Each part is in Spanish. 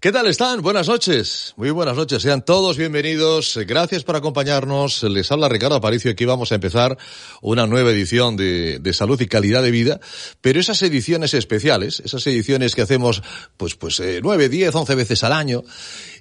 ¿Qué tal están? Buenas noches. Muy buenas noches. Sean todos bienvenidos. Gracias por acompañarnos. Les habla Ricardo Aparicio. Aquí vamos a empezar una nueva edición de, de, Salud y Calidad de Vida. Pero esas ediciones especiales, esas ediciones que hacemos pues, pues, eh, nueve, diez, once veces al año,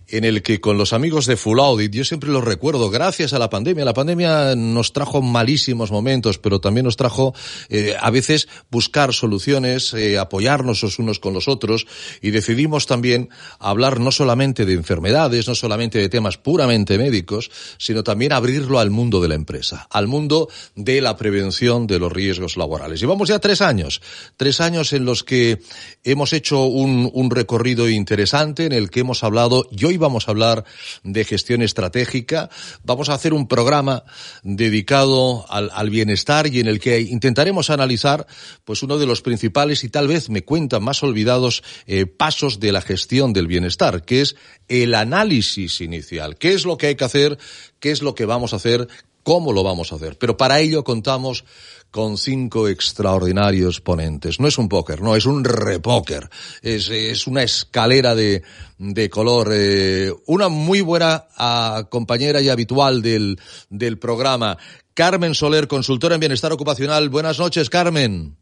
en el que con los amigos de Full Audit, yo siempre los recuerdo, gracias a la pandemia, la pandemia nos trajo malísimos momentos, pero también nos trajo eh, a veces buscar soluciones, eh, apoyarnos los unos con los otros y decidimos también hablar no solamente de enfermedades, no solamente de temas puramente médicos, sino también abrirlo al mundo de la empresa, al mundo de la prevención de los riesgos laborales. Llevamos ya tres años, tres años en los que hemos hecho un, un recorrido interesante en el que hemos hablado, y hoy vamos a hablar de gestión estratégica, vamos a hacer un programa dedicado al, bienestar y en el que intentaremos analizar pues uno de los principales y tal vez me cuentan más olvidados eh, pasos de la gestión del bienestar, que es el análisis inicial. ¿Qué es lo que hay que hacer? ¿Qué es lo que vamos a hacer? ¿Cómo lo vamos a hacer? Pero para ello contamos con cinco extraordinarios ponentes. No es un póker, no, es un repóker. Es, es una escalera de, de color. Eh, una muy buena uh, compañera y habitual del, del programa, Carmen Soler, consultora en bienestar ocupacional. Buenas noches, Carmen.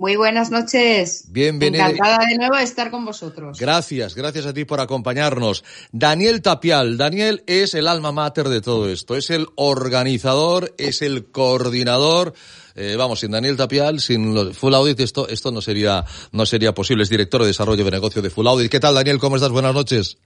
Muy buenas noches. Bienvenida. Encantada de nuevo de estar con vosotros. Gracias, gracias a ti por acompañarnos. Daniel Tapial. Daniel es el alma mater de todo esto. Es el organizador, es el coordinador. Eh, vamos, sin Daniel Tapial, sin Full Audit, esto, esto no sería, no sería posible. Es director de desarrollo de negocio de Full Audit. ¿Qué tal, Daniel? ¿Cómo estás? Buenas noches.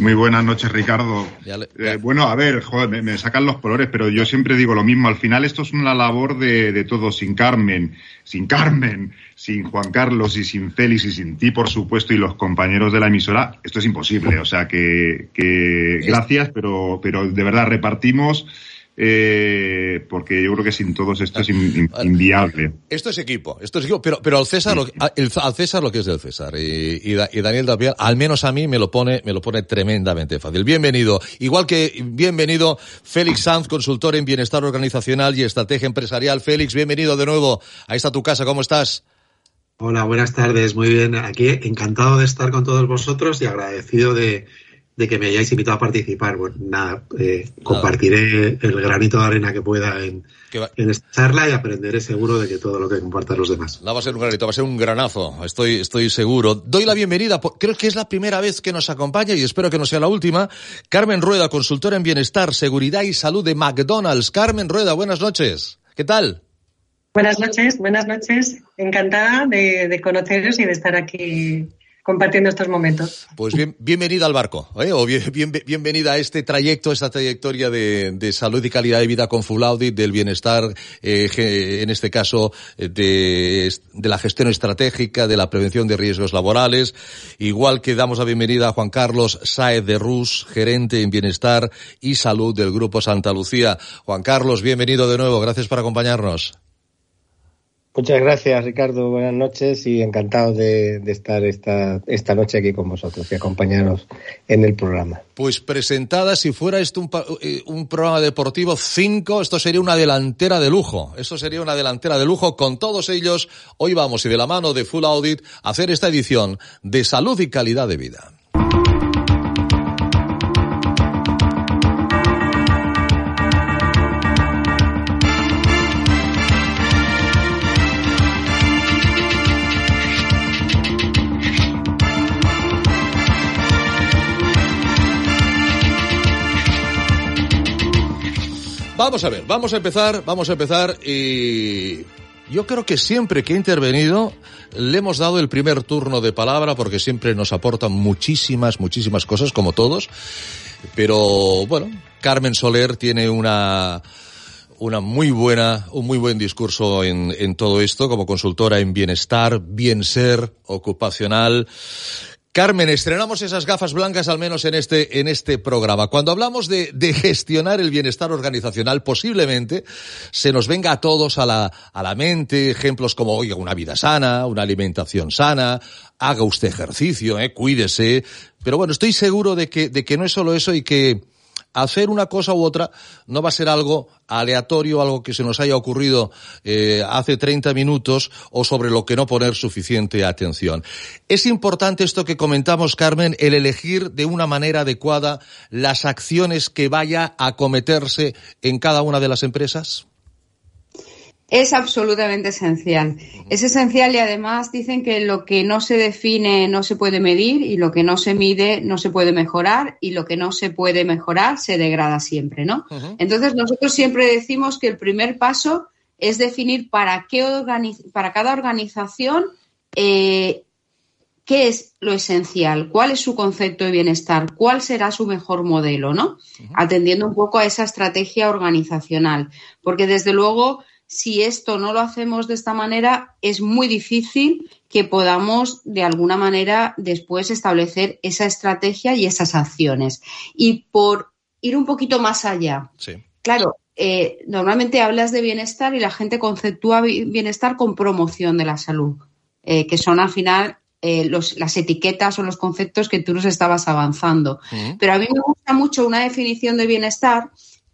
Muy buenas noches, Ricardo. Ya le, ya. Eh, bueno, a ver, joder, me, me, sacan los colores, pero yo siempre digo lo mismo. Al final esto es una labor de, de todos. Sin Carmen, sin Carmen, sin Juan Carlos y sin Félix y sin ti, por supuesto, y los compañeros de la emisora, esto es imposible. O sea que, que gracias, pero, pero de verdad repartimos eh, porque yo creo que sin todos esto es in, inviable. Esto es equipo, esto es equipo, pero, pero al César, lo, el, al César lo que es del César. Y, y, y Daniel Dapial, al menos a mí me lo pone, me lo pone tremendamente fácil. Bienvenido. Igual que bienvenido Félix Sanz, consultor en bienestar organizacional y estrategia empresarial. Félix, bienvenido de nuevo. Ahí está tu casa, ¿cómo estás? Hola, buenas tardes. Muy bien. Aquí encantado de estar con todos vosotros y agradecido de, de que me hayáis invitado a participar. Bueno, nada, eh, compartiré el granito de arena que pueda en, en, esta charla y aprenderé seguro de que todo lo que compartan los demás. No va a ser un granito, va a ser un granazo, estoy, estoy seguro. Doy la bienvenida, creo que es la primera vez que nos acompaña y espero que no sea la última. Carmen Rueda, consultora en bienestar, seguridad y salud de McDonald's. Carmen Rueda, buenas noches. ¿Qué tal? Buenas noches, buenas noches. Encantada de, de conoceros y de estar aquí compartiendo estos momentos. Pues bien, bienvenida al barco, ¿eh? o bien, bien, bienvenida a este trayecto, esta trayectoria de, salud y calidad de vida con Full Audit, del bienestar, eh, en este caso, de, de, la gestión estratégica, de la prevención de riesgos laborales. Igual que damos la bienvenida a Juan Carlos Saez de Rus, gerente en bienestar y salud del Grupo Santa Lucía. Juan Carlos, bienvenido de nuevo, gracias por acompañarnos. Muchas gracias, Ricardo. Buenas noches y encantado de, estar esta, esta noche aquí con vosotros y acompañaros en el programa. Pues presentada, si fuera esto un, un programa deportivo, cinco, esto sería una delantera de lujo. Esto sería una delantera de lujo. Con todos ellos, hoy vamos y de la mano de Full Audit a hacer esta edición de salud y calidad de vida. Vamos a ver, vamos a empezar, vamos a empezar y yo creo que siempre que he intervenido le hemos dado el primer turno de palabra porque siempre nos aportan muchísimas, muchísimas cosas como todos. Pero bueno, Carmen Soler tiene una una muy buena, un muy buen discurso en, en todo esto como consultora en bienestar, bien ser, ocupacional. Carmen, estrenamos esas gafas blancas al menos en este, en este programa. Cuando hablamos de, de, gestionar el bienestar organizacional, posiblemente se nos venga a todos a la, a la mente ejemplos como, oiga, una vida sana, una alimentación sana, haga usted ejercicio, eh, cuídese. Pero bueno, estoy seguro de que, de que no es solo eso y que hacer una cosa u otra no va a ser algo aleatorio, algo que se nos haya ocurrido eh, hace 30 minutos o sobre lo que no poner suficiente atención. Es importante esto que comentamos, Carmen, el elegir de una manera adecuada las acciones que vaya a cometerse en cada una de las empresas es absolutamente esencial. Es esencial y además dicen que lo que no se define no se puede medir y lo que no se mide no se puede mejorar y lo que no se puede mejorar se degrada siempre, ¿no? Entonces nosotros siempre decimos que el primer paso es definir para qué para cada organización eh, qué es lo esencial, cuál es su concepto de bienestar, cuál será su mejor modelo, ¿no? Atendiendo un poco a esa estrategia organizacional, porque desde luego si esto no lo hacemos de esta manera, es muy difícil que podamos de alguna manera después establecer esa estrategia y esas acciones. Y por ir un poquito más allá, claro, eh, normalmente hablas de bienestar y la gente conceptúa bienestar con promoción de la salud, eh, que son al final eh, las etiquetas o los conceptos que tú nos estabas avanzando. Pero a mí me gusta mucho una definición de bienestar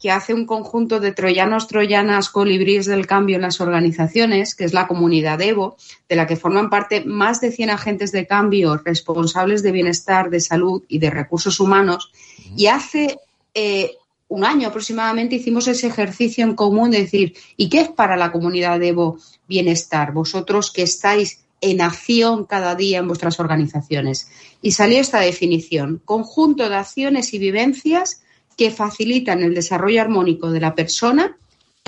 que hace un conjunto de troyanos, troyanas, colibríes del cambio en las organizaciones, que es la comunidad Evo, de la que forman parte más de 100 agentes de cambio responsables de bienestar, de salud y de recursos humanos. Y hace eh, un año aproximadamente hicimos ese ejercicio en común de decir, ¿y qué es para la comunidad Evo bienestar? Vosotros que estáis en acción cada día en vuestras organizaciones. Y salió esta definición, conjunto de acciones y vivencias que facilitan el desarrollo armónico de la persona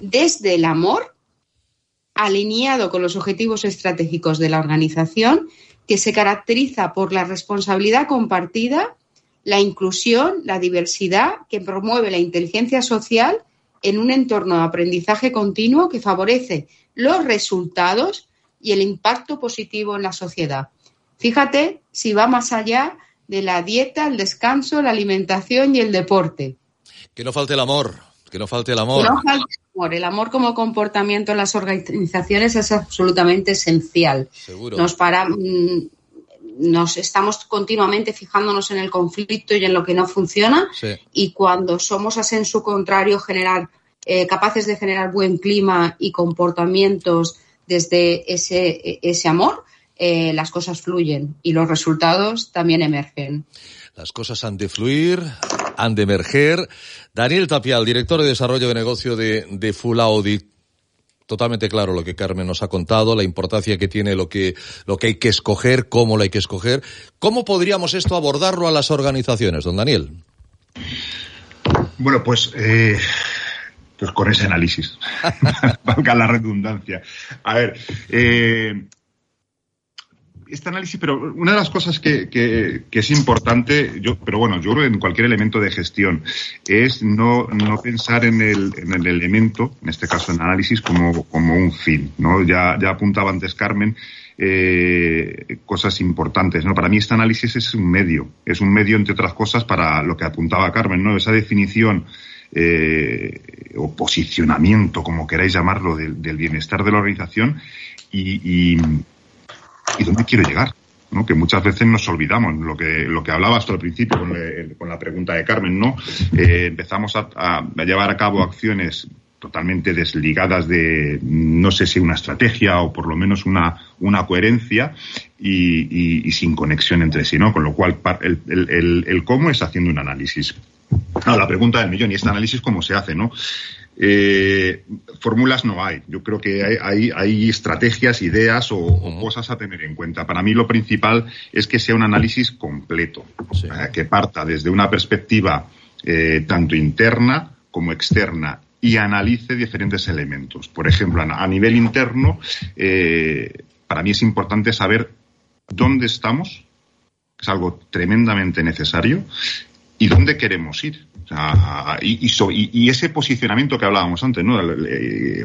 desde el amor, alineado con los objetivos estratégicos de la organización, que se caracteriza por la responsabilidad compartida, la inclusión, la diversidad, que promueve la inteligencia social en un entorno de aprendizaje continuo que favorece los resultados y el impacto positivo en la sociedad. Fíjate si va más allá de la dieta, el descanso, la alimentación y el deporte. Que no falte el amor, que no falte el amor. Que no falte el amor. El amor como comportamiento en las organizaciones es absolutamente esencial. Seguro. Nos para, mm, nos estamos continuamente fijándonos en el conflicto y en lo que no funciona y cuando somos en su contrario generar eh, capaces de generar buen clima y comportamientos desde ese, ese amor, eh, las cosas fluyen y los resultados también emergen. Las cosas han de fluir, han de emerger. Daniel Tapial, director de desarrollo de negocio de, de Full Audit. Totalmente claro lo que Carmen nos ha contado, la importancia que tiene lo que, lo que hay que escoger, cómo lo hay que escoger. ¿Cómo podríamos esto abordarlo a las organizaciones, don Daniel? Bueno, pues, eh, pues con ese análisis, valga la redundancia. A ver, eh, este análisis, pero una de las cosas que, que, es importante, yo, pero bueno, yo creo en cualquier elemento de gestión, es no, no pensar en el, en el elemento, en este caso en análisis, como, como un fin, ¿no? Ya, ya apuntaba antes Carmen, eh, cosas importantes, ¿no? Para mí este análisis es un medio, es un medio, entre otras cosas, para lo que apuntaba Carmen, ¿no? Esa definición eh, o posicionamiento, como queráis llamarlo, del, bienestar de la organización y y dónde quiero llegar. ¿no? que muchas veces nos olvidamos, lo que, lo que hablaba hasta el principio con, la pregunta de Carmen, ¿no? Eh, empezamos a, llevar a cabo acciones totalmente desligadas de, no sé si una estrategia o por lo menos una, una coherencia y, sin conexión entre sí, ¿no? Con lo cual, el, el, el cómo es haciendo un análisis. La pregunta del millón, ¿y este análisis cómo se hace, no? Eh, fórmulas no hay. Yo creo que hay, hay, estrategias, ideas o, cosas a tener en cuenta. Para mí lo principal es que sea un análisis completo, eh, que parta desde una perspectiva eh, tanto interna como externa y analice diferentes elementos. Por ejemplo, a, nivel interno, para mí es importante saber dónde estamos, es algo tremendamente necesario, y dónde queremos ir y, ese posicionamiento que hablábamos antes, ¿no?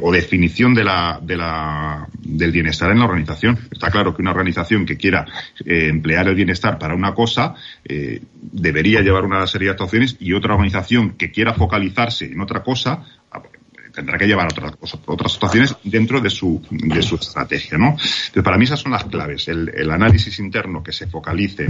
o definición de la, de la, del bienestar en la organización. Está claro que una organización que quiera eh, emplear el bienestar para una cosa eh, debería llevar una serie de actuaciones y otra organización que quiera focalizarse en otra cosa tendrá que llevar otras, otras actuaciones dentro de su, de su estrategia, ¿no? Entonces, para mí esas son las claves. El análisis interno que se focalice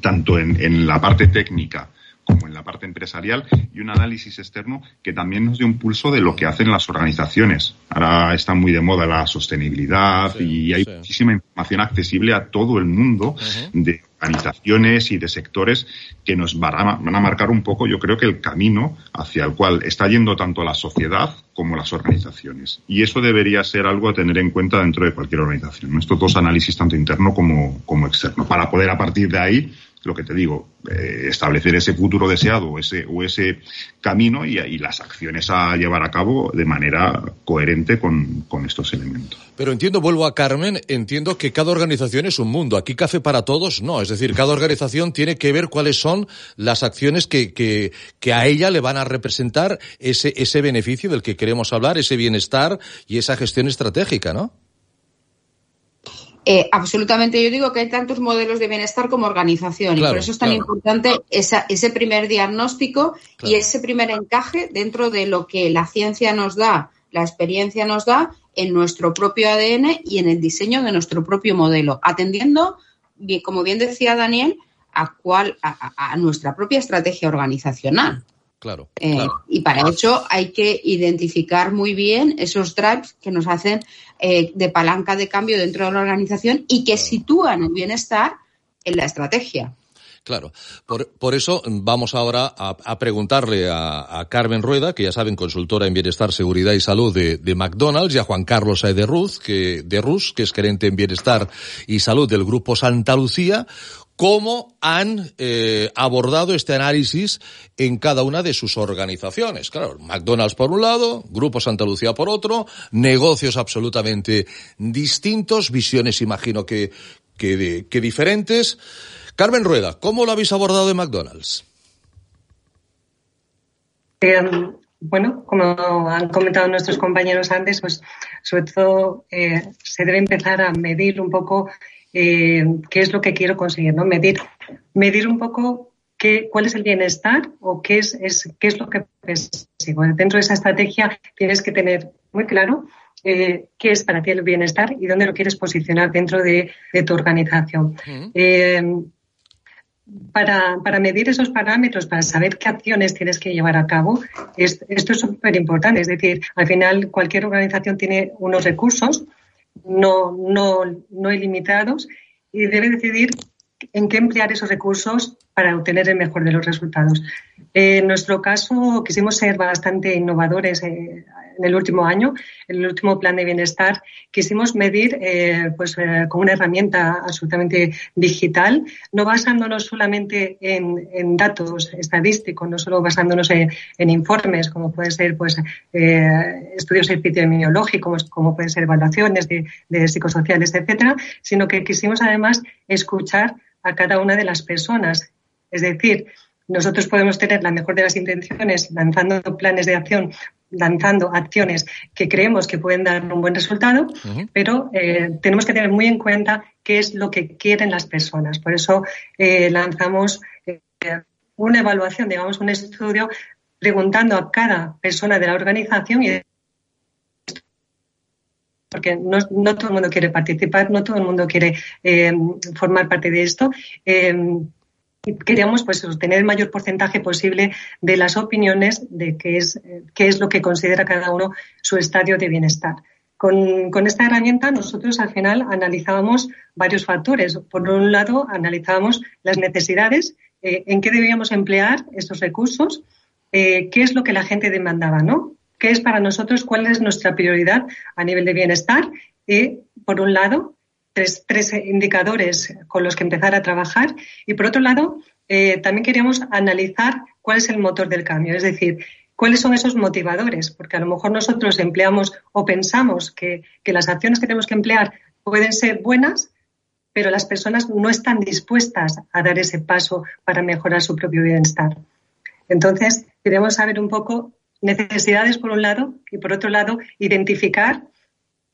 tanto en, en la parte técnica como en la parte empresarial y un análisis externo que también nos dé un pulso de lo que hacen las organizaciones. Ahora está muy de moda la sostenibilidad y hay muchísima información accesible a todo el mundo de organizaciones y de sectores que nos van a, marcar un poco, yo creo que el camino hacia el cual está yendo tanto la sociedad como las organizaciones. Y eso debería ser algo a tener en cuenta dentro de cualquier organización. Estos dos análisis, tanto interno como, como externo, para poder a partir de ahí lo que te digo, eh, establecer ese futuro deseado ese, o ese camino y, y, las acciones a llevar a cabo de manera coherente con, con, estos elementos. Pero entiendo, vuelvo a Carmen, entiendo que cada organización es un mundo. Aquí Café para Todos no. Es decir, cada organización tiene que ver cuáles son las acciones que, que, que a ella le van a representar ese, ese beneficio del que queremos hablar, ese bienestar y esa gestión estratégica, ¿no? Eh, absolutamente, yo digo que hay tantos modelos de bienestar como organización claro, y por eso es tan claro. importante esa, ese primer diagnóstico claro. y ese primer encaje dentro de lo que la ciencia nos da, la experiencia nos da en nuestro propio ADN y en el diseño de nuestro propio modelo, atendiendo, como bien decía Daniel, a, cuál, a, a nuestra propia estrategia organizacional. Claro, eh, claro. Y para eso hay que identificar muy bien esos drives que nos hacen eh, de palanca de cambio dentro de la organización y que sitúan el bienestar en la estrategia. Claro, por, por, eso vamos ahora a, a preguntarle a, a, Carmen Rueda, que ya saben, consultora en Bienestar, Seguridad y Salud de, de McDonald's, y a Juan Carlos Saez de Ruz, que, de Rus, que es gerente en Bienestar y Salud del Grupo Santa Lucía, cómo han eh, abordado este análisis en cada una de sus organizaciones. Claro, McDonald's por un lado, Grupo Santa Lucía por otro, negocios absolutamente distintos, visiones imagino que, que, diferentes. Carmen Rueda, ¿cómo lo habéis abordado en McDonald's? Eh, bueno, como han comentado nuestros compañeros antes, pues sobre todo eh, se debe empezar a medir un poco eh, qué es lo que quiero conseguir, ¿no? Medir, medir un poco qué, cuál es el bienestar o qué es, es, qué es lo que persigo. Dentro de esa estrategia tienes que tener muy claro eh, qué es para ti el bienestar y dónde lo quieres posicionar dentro de, de tu organización. Eh, para, para, medir esos parámetros, para saber qué acciones tienes que llevar a cabo, es, esto es súper importante. Es decir, al final cualquier organización tiene unos recursos no, no, no ilimitados y debe decidir en qué emplear esos recursos para obtener el mejor de los resultados. En nuestro caso, quisimos ser bastante innovadores eh, en el último año, en el último plan de bienestar. Quisimos medir eh, pues, eh, con una herramienta absolutamente digital, no basándonos solamente en, datos estadísticos, no solo basándonos en, informes, como pueden ser pues, estudios epidemiológicos, como pueden ser evaluaciones de psicosociales, etcétera, sino que quisimos además escuchar a cada una de las personas. Es decir, nosotros podemos tener la mejor de las intenciones lanzando planes de acción, lanzando acciones que creemos que pueden dar un buen resultado, uh -huh. pero eh, tenemos que tener muy en cuenta qué es lo que quieren las personas. Por eso eh, lanzamos eh, una evaluación, digamos, un estudio preguntando a cada persona de la organización y porque no, no, todo el mundo quiere participar, no todo el mundo quiere eh, formar parte de esto. Eh, queríamos pues obtener el mayor porcentaje posible de las opiniones de qué es, qué es lo que considera cada uno su estadio de bienestar. Con, con, esta herramienta nosotros al final analizábamos varios factores. Por un lado, analizábamos las necesidades, eh, en qué debíamos emplear estos recursos, eh, qué es lo que la gente demandaba, ¿no? ¿Qué es para nosotros, cuál es nuestra prioridad a nivel de bienestar? Y, por un lado, tres, tres indicadores con los que empezar a trabajar. Y, por otro lado, eh, también queríamos analizar cuál es el motor del cambio, es decir, cuáles son esos motivadores, porque a lo mejor nosotros empleamos o pensamos que, que las acciones que tenemos que emplear pueden ser buenas, pero las personas no están dispuestas a dar ese paso para mejorar su propio bienestar. Entonces, queremos saber un poco necesidades por un lado y por otro lado identificar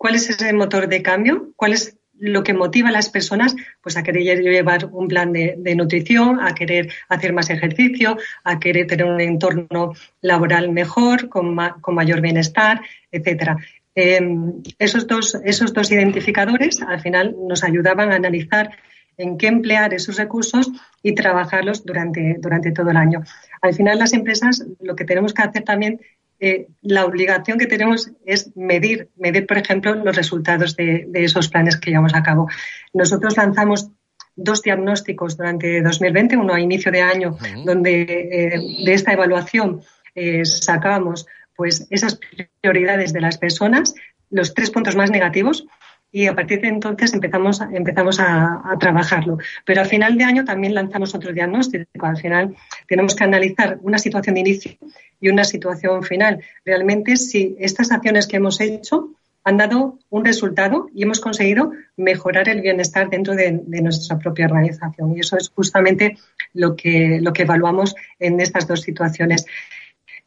¿Cuál es ese motor de cambio? ¿Cuál es lo que motiva a las personas pues a querer llevar un plan de, nutrición, a querer hacer más ejercicio, a querer tener un entorno laboral mejor, con, con mayor bienestar, etcétera. Em, esos, dos, esos dos identificadores al final nos ayudaban a analizar en qué emplear esos recursos y trabajarlos durante, durante todo el año. Al final, las empresas lo que tenemos que hacer también eh, la obligación que tenemos es medir, medir, por ejemplo, los resultados de, esos planes que llevamos a cabo. Nosotros lanzamos dos diagnósticos durante 2020, uno a inicio de año, donde eh, de esta evaluación eh, sacábamos pues esas prioridades de las personas, los tres puntos más negativos, y a partir de entonces empezamos, empezamos a, a, trabajarlo. Pero al final de año también lanzamos otro diagnóstico. Al final tenemos que analizar una situación de inicio y una situación final. Realmente, si estas acciones que hemos hecho han dado un resultado y hemos conseguido mejorar el bienestar dentro de, nuestra propia organización. Y eso es justamente lo que, lo que evaluamos en estas dos situaciones.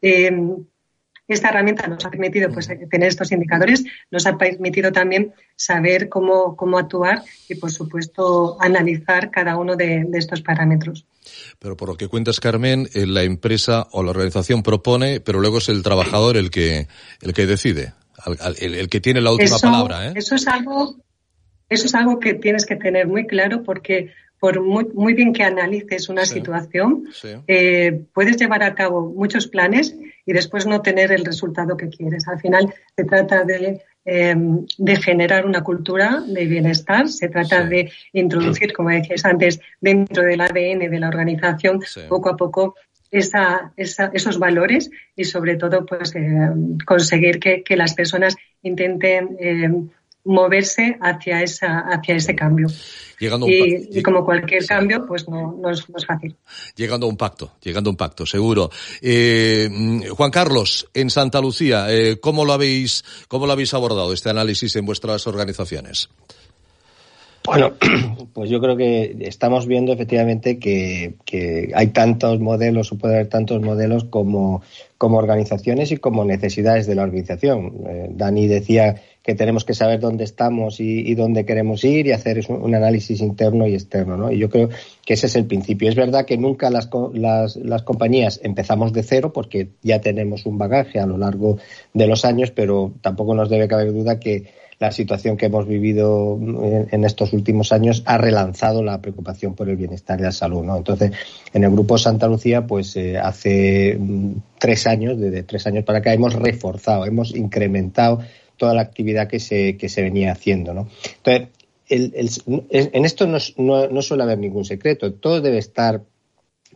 Eh, esta herramienta nos ha permitido pues, tener estos indicadores, nos ha permitido también saber cómo, cómo actuar y, por supuesto, analizar cada uno de, estos parámetros. Pero por lo que cuentas, Carmen, eh, la empresa o la organización propone, pero luego es el trabajador el que, el que decide, el, que tiene la última palabra. ¿eh? Eso es algo, eso es algo que tienes que tener muy claro porque por muy, muy bien que analices una situación, eh, puedes llevar a cabo muchos planes y después no tener el resultado que quieres. Al final se trata de, em, de generar una cultura de bienestar, se trata de introducir, como decías antes, dentro del ADN de la organización, poco a poco esa, esos valores y sobre todo pues em, conseguir que, que, las personas intenten em, moverse hacia, esa, hacia ese cambio. Llegando y, como cualquier cambio, pues no, no, es, fácil. Llegando a un pacto, llegando a un pacto, seguro. Eh, Juan Carlos, en Santa Lucía, eh, ¿cómo, lo habéis, ¿cómo lo habéis abordado este análisis en vuestras organizaciones? Bueno, pues yo creo que estamos viendo efectivamente que, hay tantos modelos o puede haber tantos modelos como, como organizaciones y como necesidades de la organización. Eh, Dani decía que tenemos que saber dónde estamos y, dónde queremos ir y hacer un, análisis interno y externo. ¿no? Y yo creo que ese es el principio. Es verdad que nunca las, las, las, compañías empezamos de cero porque ya tenemos un bagaje a lo largo de los años, pero tampoco nos debe caber duda que la situación que hemos vivido en, estos últimos años ha relanzado la preocupación por el bienestar y la salud. ¿no? Entonces, en el Grupo Santa Lucía, pues eh, hace mm, tres años, desde tres años para acá, hemos reforzado, hemos incrementado toda la actividad que se, que se venía haciendo. ¿no? Entonces, en esto no, no, suele haber ningún secreto, todo debe estar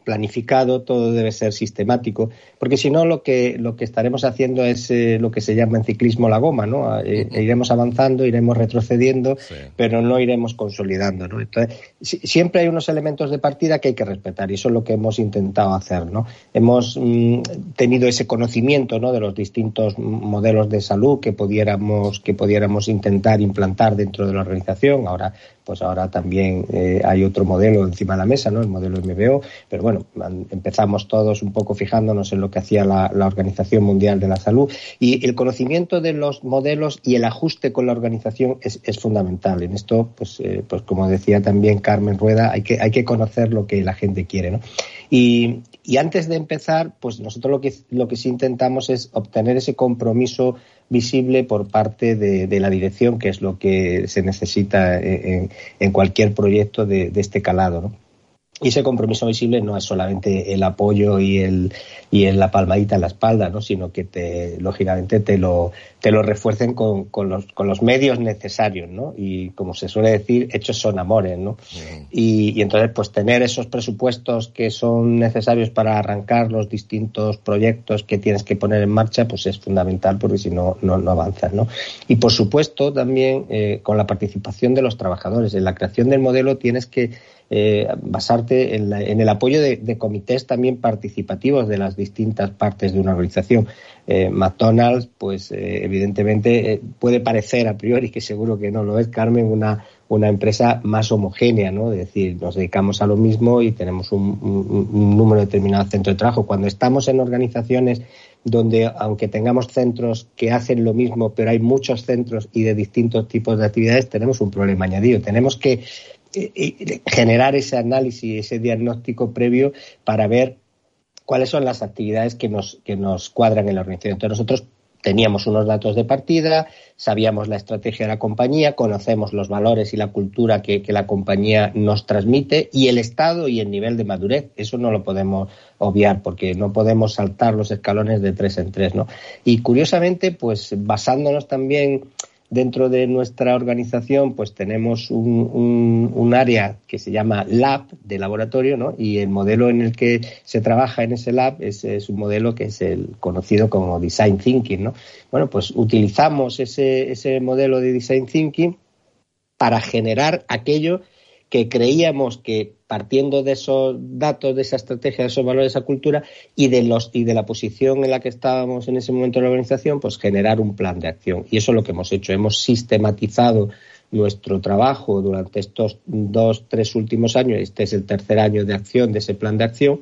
planificado, todo debe ser sistemático, porque si no lo que, lo que estaremos haciendo es eh, lo que se llama en ciclismo la goma, ¿no? Eh, iremos avanzando, iremos retrocediendo, pero no iremos consolidando, ¿no? Entonces, siempre hay unos elementos de partida que hay que respetar y eso es lo que hemos intentado hacer, ¿no? Hemos mm, tenido ese conocimiento, ¿no? De los distintos modelos de salud que pudiéramos, que pudiéramos intentar implantar dentro de la organización. Ahora pues ahora también eh, hay otro modelo encima de la mesa, ¿no? El modelo MBO, pero bueno, empezamos todos un poco fijándonos en lo que hacía la, Organización Mundial de la Salud y el conocimiento de los modelos y el ajuste con la organización es, fundamental. En esto, pues, eh, pues como decía también Carmen Rueda, hay que, hay que conocer lo que la gente quiere. Y, y antes de empezar, pues nosotros lo que, lo que sí intentamos es obtener ese compromiso visible por parte de, la dirección, que es lo que se necesita en, en cualquier proyecto de, de este calado. ¿no? Y ese compromiso visible no es solamente el apoyo y el y la palmadita en la espalda, ¿no? sino que te, lógicamente te lo, te lo refuercen con, con, los, con los medios necesarios, ¿no? Y como se suele decir, hechos son amores, ¿no? Y, y, entonces, pues tener esos presupuestos que son necesarios para arrancar los distintos proyectos que tienes que poner en marcha, pues es fundamental porque si no, no, no avanzas, ¿no? Y por supuesto, también eh, con la participación de los trabajadores. En la creación del modelo tienes que eh, basarte en, el apoyo de, comités también participativos de las distintas partes de una organización. Eh, McDonald's, pues eh, evidentemente puede parecer a priori, que seguro que no lo es, Carmen, una, una empresa más homogénea, ¿no? Es decir, nos dedicamos a lo mismo y tenemos un, número determinado de centros de trabajo. Cuando estamos en organizaciones donde aunque tengamos centros que hacen lo mismo, pero hay muchos centros y de distintos tipos de actividades, tenemos un problema añadido. Tenemos que eh, eh, generar ese análisis, ese diagnóstico previo para ver cuáles son las actividades que nos, que nos cuadran en la organización. Entonces nosotros teníamos unos datos de partida, sabíamos la estrategia de la compañía, conocemos los valores y la cultura que, la compañía nos transmite y el estado y el nivel de madurez. Eso no lo podemos obviar porque no podemos saltar los escalones de tres en tres, ¿no? Y curiosamente, pues basándonos también Dentro de nuestra organización, pues tenemos un, un, área que se llama lab de laboratorio, ¿no? Y el modelo en el que se trabaja en ese lab es, un modelo que es el conocido como design thinking, ¿no? Bueno, pues utilizamos ese modelo de design thinking para generar aquello que creíamos que partiendo de esos datos, de esa estrategia, de esos valores, de esa cultura y de los y de la posición en la que estábamos en ese momento de la organización, pues generar un plan de acción. Y eso es lo que hemos hecho. Hemos sistematizado nuestro trabajo durante estos dos, tres últimos años. Este es el tercer año de acción de ese plan de acción.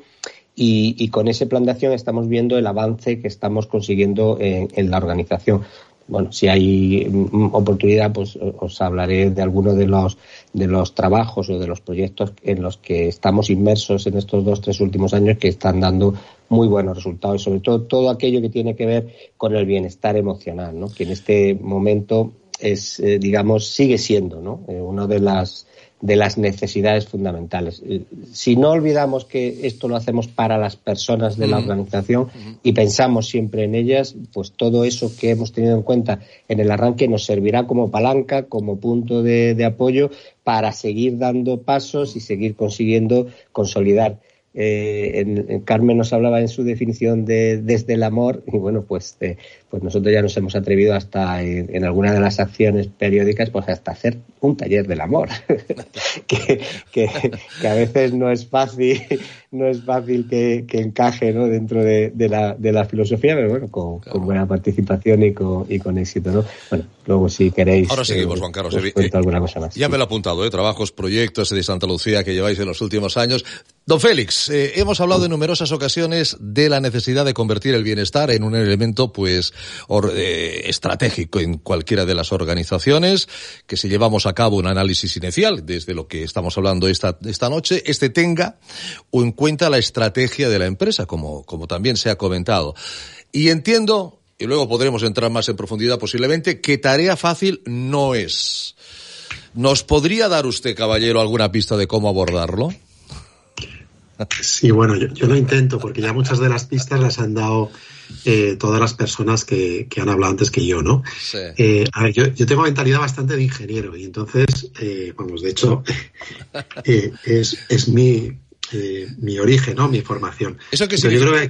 Y, con ese plan de acción estamos viendo el avance que estamos consiguiendo en la organización bueno, si hay mm, oportunidad, pues os hablaré de algunos de los, de los trabajos o de los proyectos en los que estamos inmersos en estos dos, tres últimos años que están dando muy buenos resultados y sobre todo todo aquello que tiene que ver con el bienestar emocional, ¿no? que en este momento es, eh, digamos, sigue siendo ¿no? Eh, una de las de las necesidades fundamentales. Eh, si no olvidamos que esto lo hacemos para las personas de la organización y pensamos siempre en ellas, pues todo eso que hemos tenido en cuenta en el arranque nos servirá como palanca, como punto de, de apoyo para seguir dando pasos y seguir consiguiendo consolidar eh, en, Carmen nos hablaba en su definición de desde el amor y bueno pues eh, pues nosotros ya nos hemos atrevido hasta en, alguna de las acciones periódicas pues hasta hacer un taller del amor. Que, que, a veces no es fácil no es fácil que, encaje ¿no? dentro de, la, de la filosofía pero bueno con, buena participación y con, y con éxito ¿no? bueno luego si queréis ahora seguimos eh, Juan Carlos alguna cosa más ya me lo he apuntado ¿eh? trabajos proyectos de Santa Lucía que lleváis en los últimos años don Félix eh, hemos hablado en numerosas ocasiones de la necesidad de convertir el bienestar en un elemento, pues, eh, estratégico en cualquiera de las organizaciones, que si llevamos a cabo un análisis inicial desde lo que estamos hablando esta, esta noche, este tenga en cuenta la estrategia de la empresa, como, como también se ha comentado. Y entiendo, y luego podremos entrar más en profundidad posiblemente, que tarea fácil no es. ¿Nos podría dar usted, caballero, alguna pista de cómo abordarlo? Sí, bueno, yo, lo intento porque ya muchas de las pistas las han dado eh, todas las personas que, han hablado antes que yo, ¿no? Eh, a ver, yo, tengo mentalidad bastante de ingeniero y entonces, eh, vamos, de hecho, es, mi, mi origen, ¿no? Mi formación. ¿Eso qué significa?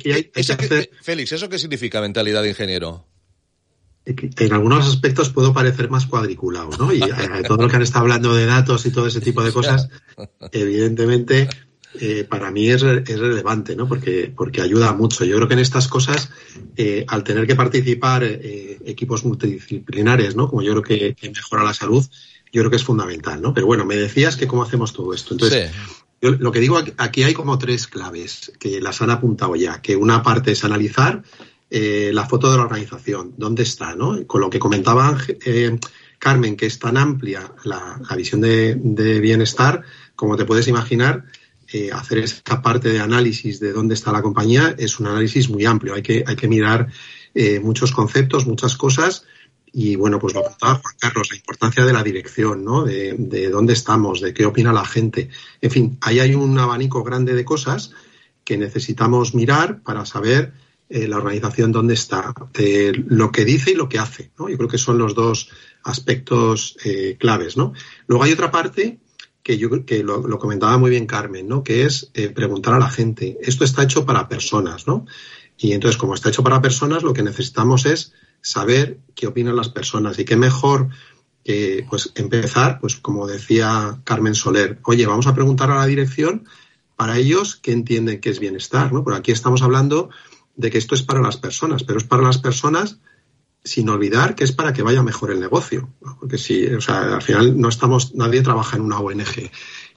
Félix, ¿eso qué significa mentalidad de ingeniero? en algunos aspectos puedo parecer más cuadriculado, ¿no? Y todo lo que han estado hablando de datos y todo ese tipo de cosas, evidentemente eh, para mí es, relevante, ¿no? Porque, porque ayuda mucho. Yo creo que en estas cosas, eh, al tener que participar eh, equipos multidisciplinares, ¿no? Como yo creo que, mejora la salud, yo creo que es fundamental, ¿no? Pero bueno, me decías que cómo hacemos todo esto. Entonces, yo lo que digo aquí, hay como tres claves que las han apuntado ya, que una parte es analizar la foto de la organización, dónde está, ¿no? Con lo que comentaba Carmen, que es tan amplia la, visión de, de bienestar, como te puedes imaginar, eh, hacer esta parte de análisis de dónde está la compañía es un análisis muy amplio. Hay que, hay que mirar eh, muchos conceptos, muchas cosas. Y bueno, pues lo contaba Juan Carlos, la importancia de la dirección, ¿no? De, dónde estamos, de qué opina la gente. En fin, ahí hay un abanico grande de cosas que necesitamos mirar para saber eh, la organización dónde está, lo que dice y lo que hace. ¿no? Yo creo que son los dos aspectos claves. ¿no? Luego hay otra parte que yo que lo, comentaba muy bien Carmen, ¿no? Que es eh, preguntar a la gente. Esto está hecho para personas, ¿no? Y entonces, como está hecho para personas, lo que necesitamos es saber qué opinan las personas y qué mejor que pues empezar, pues como decía Carmen Soler, oye, vamos a preguntar a la dirección para ellos qué entienden que es bienestar, ¿no? Por aquí estamos hablando de que esto es para las personas, pero es para las personas sin olvidar que es para que vaya mejor el negocio. Porque si, o sea, al final no estamos, nadie trabaja en una ONG.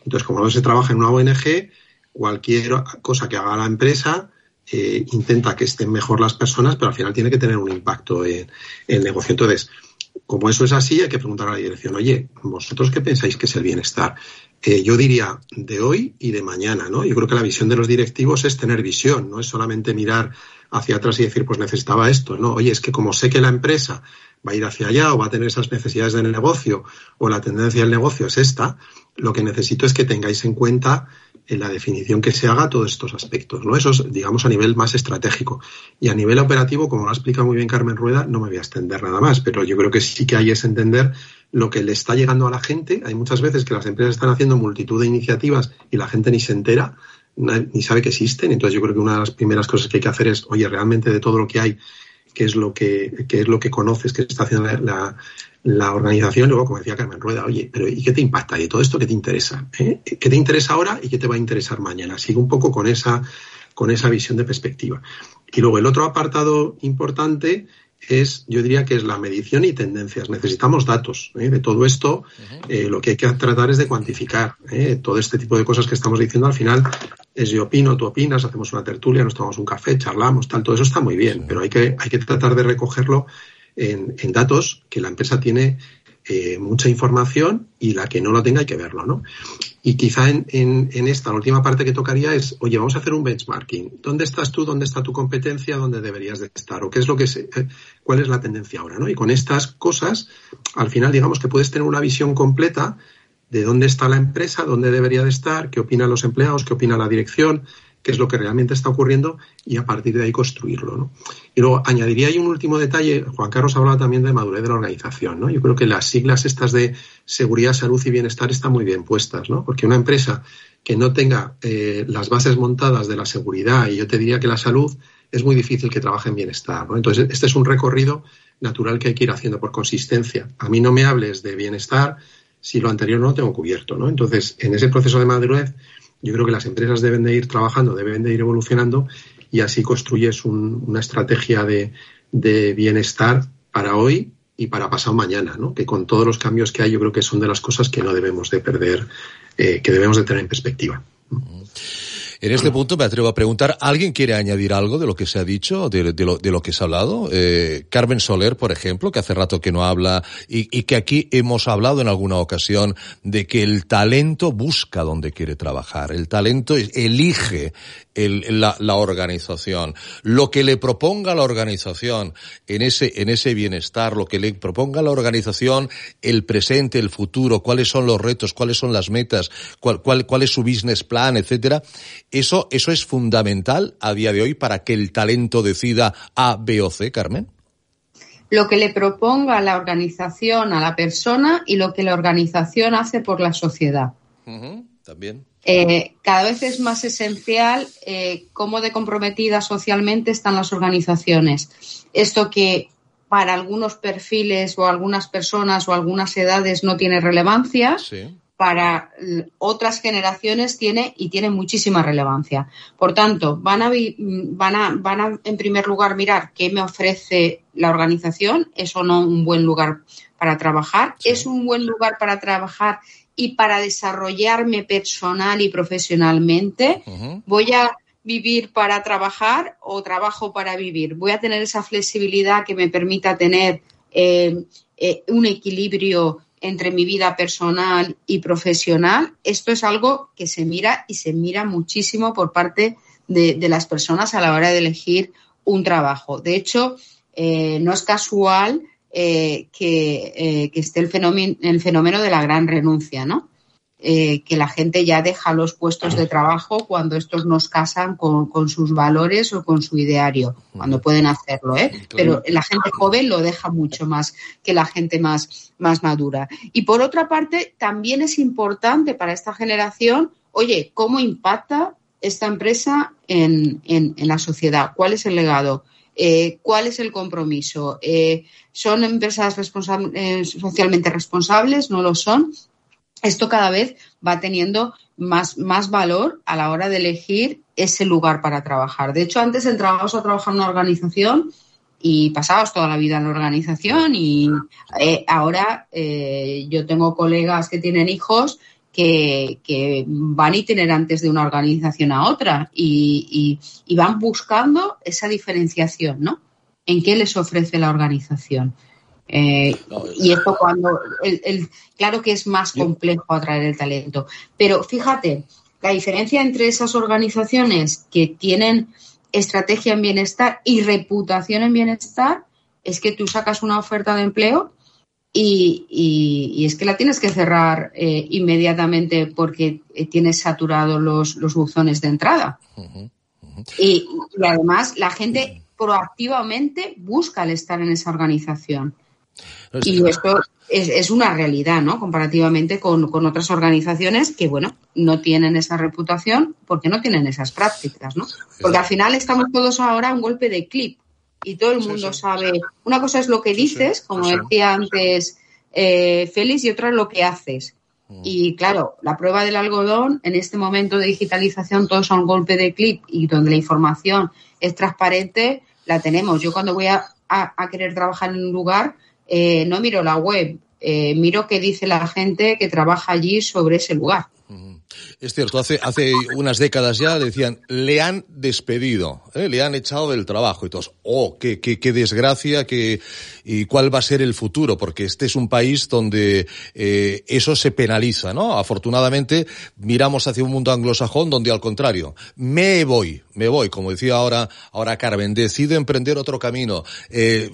Entonces, como no se trabaja en una ONG, cualquier cosa que haga la empresa eh, intenta que estén mejor las personas, pero al final tiene que tener un impacto en, el negocio. Entonces, como eso es así, hay que preguntar a la dirección, oye, ¿vosotros qué pensáis que es el bienestar? Eh, yo diría de hoy y de mañana, ¿no? Yo creo que la visión de los directivos es tener visión, no es solamente mirar hacia atrás y decir, pues necesitaba esto, ¿no? Oye, es que como sé que la empresa va a ir hacia allá o va a tener esas necesidades del negocio o la tendencia del negocio es esta, lo que necesito es que tengáis en cuenta en la definición que se haga todos estos aspectos, ¿no? Eso es, digamos, a nivel más estratégico. Y a nivel operativo, como lo ha explicado muy bien Carmen Rueda, no me voy a extender nada más, pero yo creo que sí que hay es entender lo que le está llegando a la gente. Hay muchas veces que las empresas están haciendo multitud de iniciativas y la gente ni se entera, ni sabe que existen. Entonces yo creo que una de las primeras cosas que hay que hacer es, oye, realmente de todo lo que hay, qué es lo que, qué es lo que conoces, qué está haciendo la, la organización, luego, como decía Carmen Rueda, oye, pero ¿y qué te impacta? ¿Y todo esto qué te interesa? ¿Eh? ¿Qué te interesa ahora y qué te va a interesar mañana? Sigue un poco con esa, con esa visión de perspectiva. Y luego el otro apartado importante es, yo diría que es la medición y tendencias. Necesitamos datos ¿eh? de todo esto. Eh, lo que hay que tratar es de cuantificar todo este tipo de cosas que estamos diciendo. Al final es yo opino, tú opinas, hacemos una tertulia, nos tomamos un café, charlamos, tal. Todo eso está muy bien, pero hay que, hay que tratar de recogerlo en, datos que la empresa tiene eh, mucha información y la que no lo tenga hay que verlo, ¿no? Y quizá en, en, esta, la última parte que tocaría es, oye, vamos a hacer un benchmarking. ¿Dónde estás tú? ¿Dónde está tu competencia? ¿Dónde deberías de estar? ¿O qué es lo que se, eh, cuál es la tendencia ahora, ¿no? Y con estas cosas, al final, digamos que puedes tener una visión completa de dónde está la empresa, dónde debería de estar, qué opinan los empleados, qué opina la dirección, qué es lo que realmente está ocurriendo y a partir de ahí construirlo. ¿no? Y luego añadiría ahí un último detalle, Juan Carlos hablaba también de madurez de la organización. ¿no? Yo creo que las siglas estas de seguridad, salud y bienestar están muy bien puestas, ¿no? porque una empresa que no tenga eh, las bases montadas de la seguridad y yo te diría que la salud, es muy difícil que trabaje en bienestar. ¿no? Entonces, este es un recorrido natural que hay que ir haciendo por consistencia. A mí no me hables de bienestar si lo anterior no lo tengo cubierto. ¿no? Entonces, en ese proceso de madurez, yo creo que las empresas deben de ir trabajando, deben de ir evolucionando y así construyes una estrategia de, bienestar para hoy y para pasado mañana, ¿no? Que con todos los cambios que hay, yo creo que son de las cosas que no debemos de perder, eh, que debemos de tener en perspectiva. En este punto me atrevo a preguntar, ¿alguien quiere añadir algo de lo que se ha dicho, de, lo, de lo, que se ha hablado? Eh, Carmen Soler, por ejemplo, que hace rato que no habla y, que aquí hemos hablado en alguna ocasión de que el talento busca donde quiere trabajar, el talento elige el, la, la, organización. Lo que le proponga la organización en ese, en ese bienestar, lo que le proponga la organización, el presente, el futuro, cuáles son los retos, cuáles son las metas, cuál, cuál, cuál es su business plan, etcétera. Eso, eso es fundamental a día de hoy para que el talento decida A, B o C, Carmen lo que le proponga la organización a la persona y lo que la organización hace por la sociedad. también. Eh, cada vez es más esencial eh, cómo de comprometidas socialmente están las organizaciones. Esto que para algunos perfiles o algunas personas o algunas edades no tiene relevancia, para otras generaciones tiene y tiene muchísima relevancia. Por tanto, van a, van, a, van a, en primer lugar, mirar qué me ofrece la organización. ¿Es o no un buen lugar para trabajar? ¿Es un buen lugar para trabajar y para desarrollarme personal y profesionalmente. Voy a vivir para trabajar o trabajo para vivir. Voy a tener esa flexibilidad que me permita tener eh, eh, un equilibrio entre mi vida personal y profesional. Esto es algo que se mira y se mira muchísimo por parte de, las personas a la hora de elegir un trabajo. De hecho, eh, no es casual eh, eh, que, esté el fenómeno, el fenómeno de la gran renuncia, ¿no? Eh, que la gente ya deja los puestos de trabajo cuando estos nos casan con, sus valores o con su ideario, cuando pueden hacerlo, ¿eh? Pero la gente joven lo deja mucho más que la gente más, más madura. Y por otra parte, también es importante para esta generación, oye, ¿cómo impacta esta empresa en, en la sociedad? ¿Cuál es el legado? Eh, cuál es el compromiso. Eh, ¿Son empresas eh, socialmente responsables? ¿No lo son? Esto cada vez va teniendo más, más valor a la hora de elegir ese lugar para trabajar. De hecho, antes entrábamos a trabajar en una organización y pasábamos toda la vida en la organización y ahora yo tengo colegas que tienen hijos que, van itinerantes de una organización a otra y, van buscando esa diferenciación, ¿no? ¿En qué les ofrece la organización? Eh, y esto cuando, el, claro que es más complejo atraer el talento, pero fíjate, la diferencia entre esas organizaciones que tienen estrategia en bienestar y reputación en bienestar es que tú sacas una oferta de empleo y, es que la tienes que cerrar eh, inmediatamente porque eh, tienes saturados los, los buzones de entrada. Y, además la gente proactivamente busca el estar en esa organización. Y esto es, una realidad, ¿no? Comparativamente con, con, otras organizaciones que, bueno, no tienen esa reputación porque no tienen esas prácticas, ¿no? Porque al final estamos todos ahora a un golpe de clip y todo el mundo sabe. Una cosa es lo que dices, como decía antes eh, Félix, y otra es lo que haces. Mm. Y claro, la prueba del algodón, en este momento de digitalización, todos son golpe de clip y donde la información es transparente, la tenemos. Yo cuando voy a, querer trabajar en un lugar, eh, no miro la web, eh, miro qué dice la gente que trabaja allí sobre ese lugar. Es cierto, hace, hace unas décadas ya decían, le han despedido, ¿eh? le han echado del trabajo y todos, oh, qué, qué, qué desgracia, qué, y cuál va a ser el futuro, porque este es un país donde eh, eso se penaliza, ¿no? Afortunadamente miramos hacia un mundo anglosajón donde al contrario, me voy, me voy, como decía ahora, ahora Carmen, decido emprender otro camino, eh,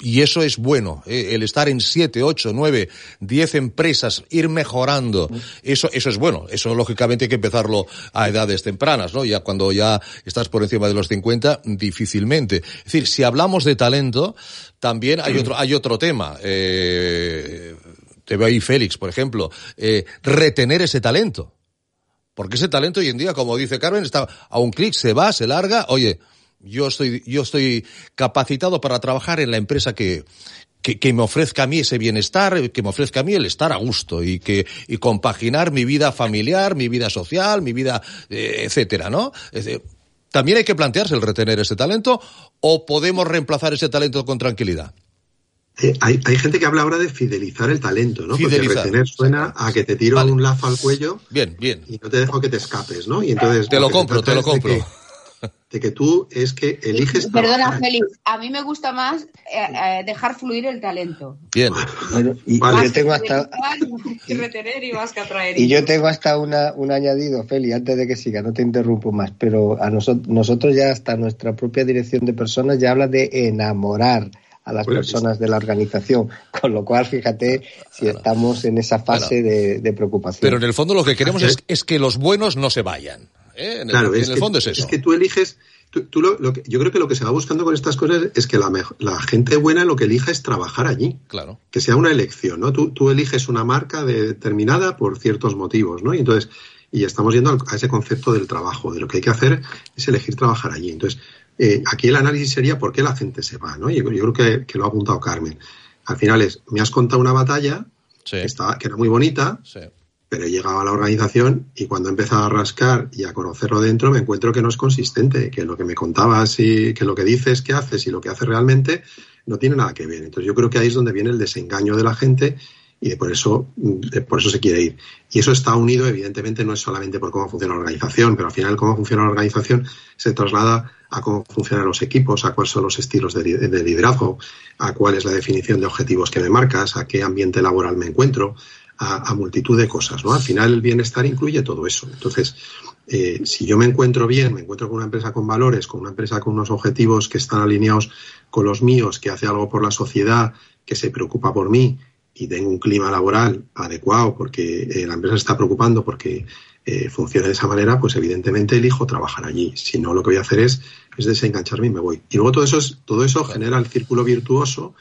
y eso es bueno, eh, el estar en siete, ocho, nueve, diez empresas, ir mejorando, eso, eso es bueno, eso lógicamente hay que empezarlo a edades tempranas, ¿no? Ya cuando ya estás por encima de los 50, difícilmente. Es decir, si hablamos de talento, también hay otro, hay otro tema. Eh, te veo ahí Félix, por ejemplo. Eh, retener ese talento. Porque ese talento hoy en día, como dice Carmen, está a un clic, se va, se larga. Oye, yo estoy, yo estoy capacitado para trabajar en la empresa que, que, que, me ofrezca a mí ese bienestar, que me ofrezca a mí el estar a gusto y que y compaginar mi vida familiar, mi vida social, mi vida, eh, etcétera, ¿no? También hay que plantearse el retener ese talento o podemos reemplazar ese talento con tranquilidad. Eh, hay, hay, gente que habla ahora de fidelizar el talento, ¿no? Porque retener suena a que te tiro un lazo al cuello. Bien, bien. Y no te dejo que te escapes, ¿no? Y entonces. Te lo compro, te lo compro de que tú es que eliges. Perdona, Félix, a mí me gusta más eh, eh, dejar fluir el talento. Bien. y, yo tengo hasta. y retener y más que atraer. Y yo tengo hasta una, un añadido, Félix, antes de que siga, no te interrumpo más, pero a nosotros, nosotros ya hasta nuestra propia dirección de personas ya habla de enamorar a las personas de la organización. Con lo cual, fíjate si estamos en esa fase de, preocupación. Pero en el fondo lo que queremos es, es que los buenos no se vayan. ¿eh? En, el, fondo es eso. Es que tú eliges, tú, lo, que, yo creo que lo que se va buscando con estas cosas es que la, la gente buena lo que elija es trabajar allí. Claro. Que sea una elección, ¿no? Tú, tú eliges una marca determinada por ciertos motivos, ¿no? Y entonces, y estamos yendo a ese concepto del trabajo, de lo que hay que hacer es elegir trabajar allí. Entonces, eh, aquí el análisis sería por qué la gente se va, ¿no? Yo, yo creo que, que, lo ha apuntado Carmen. Al final es, me has contado una batalla que, estaba, que era muy bonita, sí pero he llegado a la organización y cuando he empezado a rascar y a conocerlo dentro me encuentro que no es consistente, que lo que me contabas y que lo que dices que haces y lo que haces realmente no tiene nada que ver. Entonces yo creo que ahí es donde viene el desengaño de la gente y por eso, por eso se quiere ir. Y eso está unido, evidentemente, no es solamente por cómo funciona la organización, pero al final cómo funciona la organización se traslada a cómo funcionan los equipos, a cuáles son los estilos de, de liderazgo, a cuál es la definición de objetivos que me marcas, a qué ambiente laboral me encuentro, a, multitud de cosas, ¿no? Al final el bienestar incluye todo eso. Entonces, eh, si yo me encuentro bien, me encuentro con una empresa con valores, con una empresa con unos objetivos que están alineados con los míos, que hace algo por la sociedad, que se preocupa por mí y tengo un clima laboral adecuado porque eh, la empresa se está preocupando porque eh, funciona de esa manera, pues evidentemente elijo trabajar allí. Si no, lo que voy a hacer es, es desengancharme y me voy. Y luego todo eso, es, todo eso genera el círculo virtuoso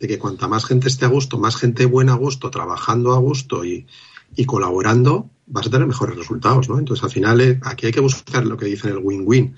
de que cuanta más gente esté a gusto, más gente buena a gusto, trabajando a gusto y, colaborando, vas a tener mejores resultados, ¿no? Entonces, al final, eh, aquí hay que buscar lo que dicen el win-win,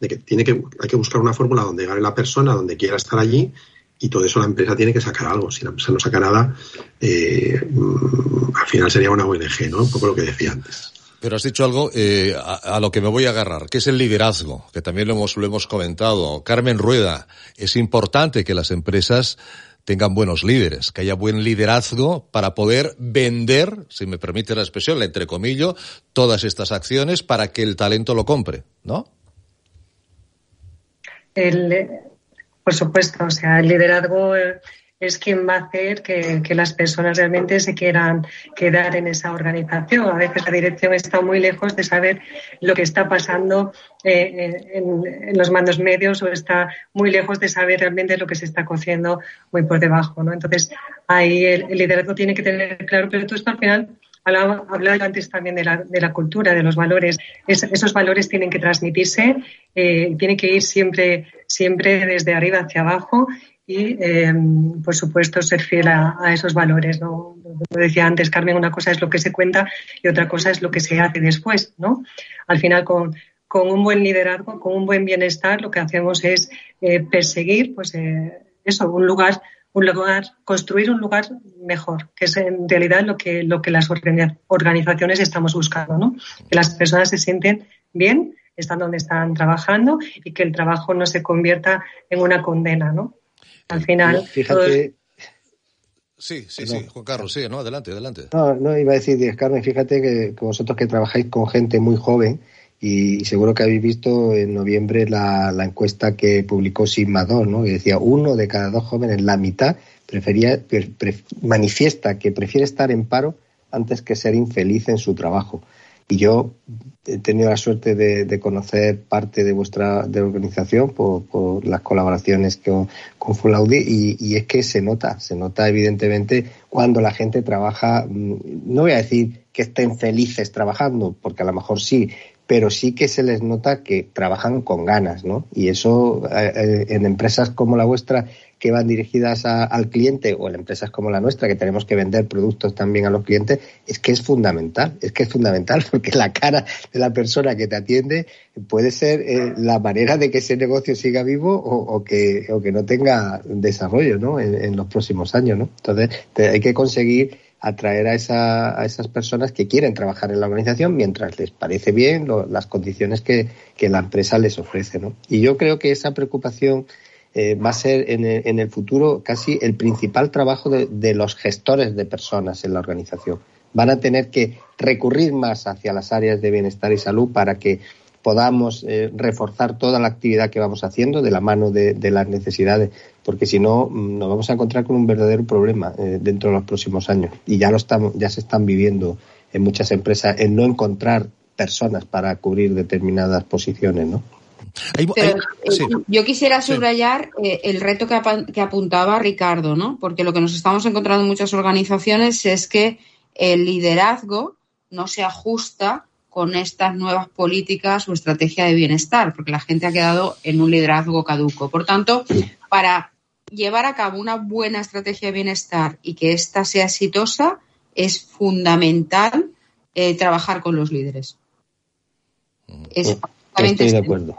de que, tiene que hay que buscar una fórmula donde gane la persona, donde quiera estar allí, y todo eso la empresa tiene que sacar algo. Si la empresa no saca nada, eh, mm, al final sería una ONG, ¿no? Un poco lo que decía antes. Pero has dicho algo eh, a, lo que me voy a agarrar, que es el liderazgo, que también lo hemos, comentado. Carmen Rueda, es importante que las empresas tengan buenos líderes, que haya buen liderazgo para poder vender, si me permite la expresión, la entrecomillo, todas estas acciones para que el talento lo compre, ¿no? El, por supuesto, o sea, el liderazgo es quien va a hacer que, las personas realmente se quieran quedar en esa organización. A veces la dirección está muy lejos de saber lo que está pasando eh, en, los mandos medios o está muy lejos de saber realmente lo que se está cociendo muy por debajo. ¿no? Entonces, ahí el, liderazgo tiene que tener claro, pero tú esto al final Hablaba, antes también de la, de la, cultura, de los valores. esos valores tienen que transmitirse, eh, tienen que ir siempre, siempre desde arriba hacia abajo y, em, por supuesto, ser fiel a, esos valores. ¿no? Como decía antes, Carmen, una cosa es lo que se cuenta y otra cosa es lo que se hace después. ¿no? Al final, con, con un buen liderazgo, con un buen bienestar, lo que hacemos es eh, perseguir, pues, eh, eso, un lugar, un lugar, construir un lugar mejor, que es en realidad lo que, lo que las organizaciones estamos buscando, ¿no? Que las personas se sienten bien, están donde están trabajando y que el trabajo no se convierta en una condena, ¿no? Al final. Fíjate. Sí, sí, sí, Juan Carlos, sí, no, adelante, adelante. No, no, iba a decir, Carmen, fíjate que, vosotros que trabajáis con gente muy joven, y seguro que habéis visto en noviembre la, encuesta que publicó Sigma 2, ¿no? que decía uno de cada dos jóvenes, la mitad, prefería, manifiesta que prefiere estar en paro antes que ser infeliz en su trabajo. Y yo he tenido la suerte de, conocer parte de vuestra de organización por, las colaboraciones con, con Fulaudi y, es que se nota, se nota evidentemente cuando la gente trabaja, mm, no voy a decir que estén felices trabajando, porque a lo mejor sí, pero sí que se les nota que trabajan con ganas, ¿no? Y eso eh, eh, en empresas como la vuestra que van dirigidas al cliente o en empresas como la nuestra que tenemos que vender productos también a los clientes, es que es fundamental, es que es fundamental porque la cara de la persona que te atiende puede ser eh, la manera de que ese negocio siga vivo o, que, o que no tenga desarrollo ¿no? en, los próximos años. ¿no? Entonces hay que conseguir atraer a, esa, a esas personas que quieren trabajar en la organización mientras les parece bien las condiciones que, que la empresa les ofrece. ¿no? Y yo creo que esa preocupación eh, va a ser en el, en el, futuro casi el principal trabajo de, los gestores de personas en la organización. Van a tener que recurrir más hacia las áreas de bienestar y salud para que podamos eh, reforzar toda la actividad que vamos haciendo de la mano de, las necesidades, porque si no mm, nos vamos a encontrar con un verdadero problema eh, dentro de los próximos años y ya lo estamos, ya se están viviendo en muchas empresas en no encontrar personas para cubrir determinadas posiciones, ¿no? Eh, yo quisiera subrayar eh, el reto que, apuntaba Ricardo, ¿no? Porque lo que nos estamos encontrando en muchas organizaciones es que el liderazgo no se ajusta con estas nuevas políticas o estrategia de bienestar, porque la gente ha quedado en un liderazgo caduco. Por tanto, para llevar a cabo una buena estrategia de bienestar y que ésta sea exitosa, es fundamental eh, trabajar con los líderes. Es Estoy de acuerdo.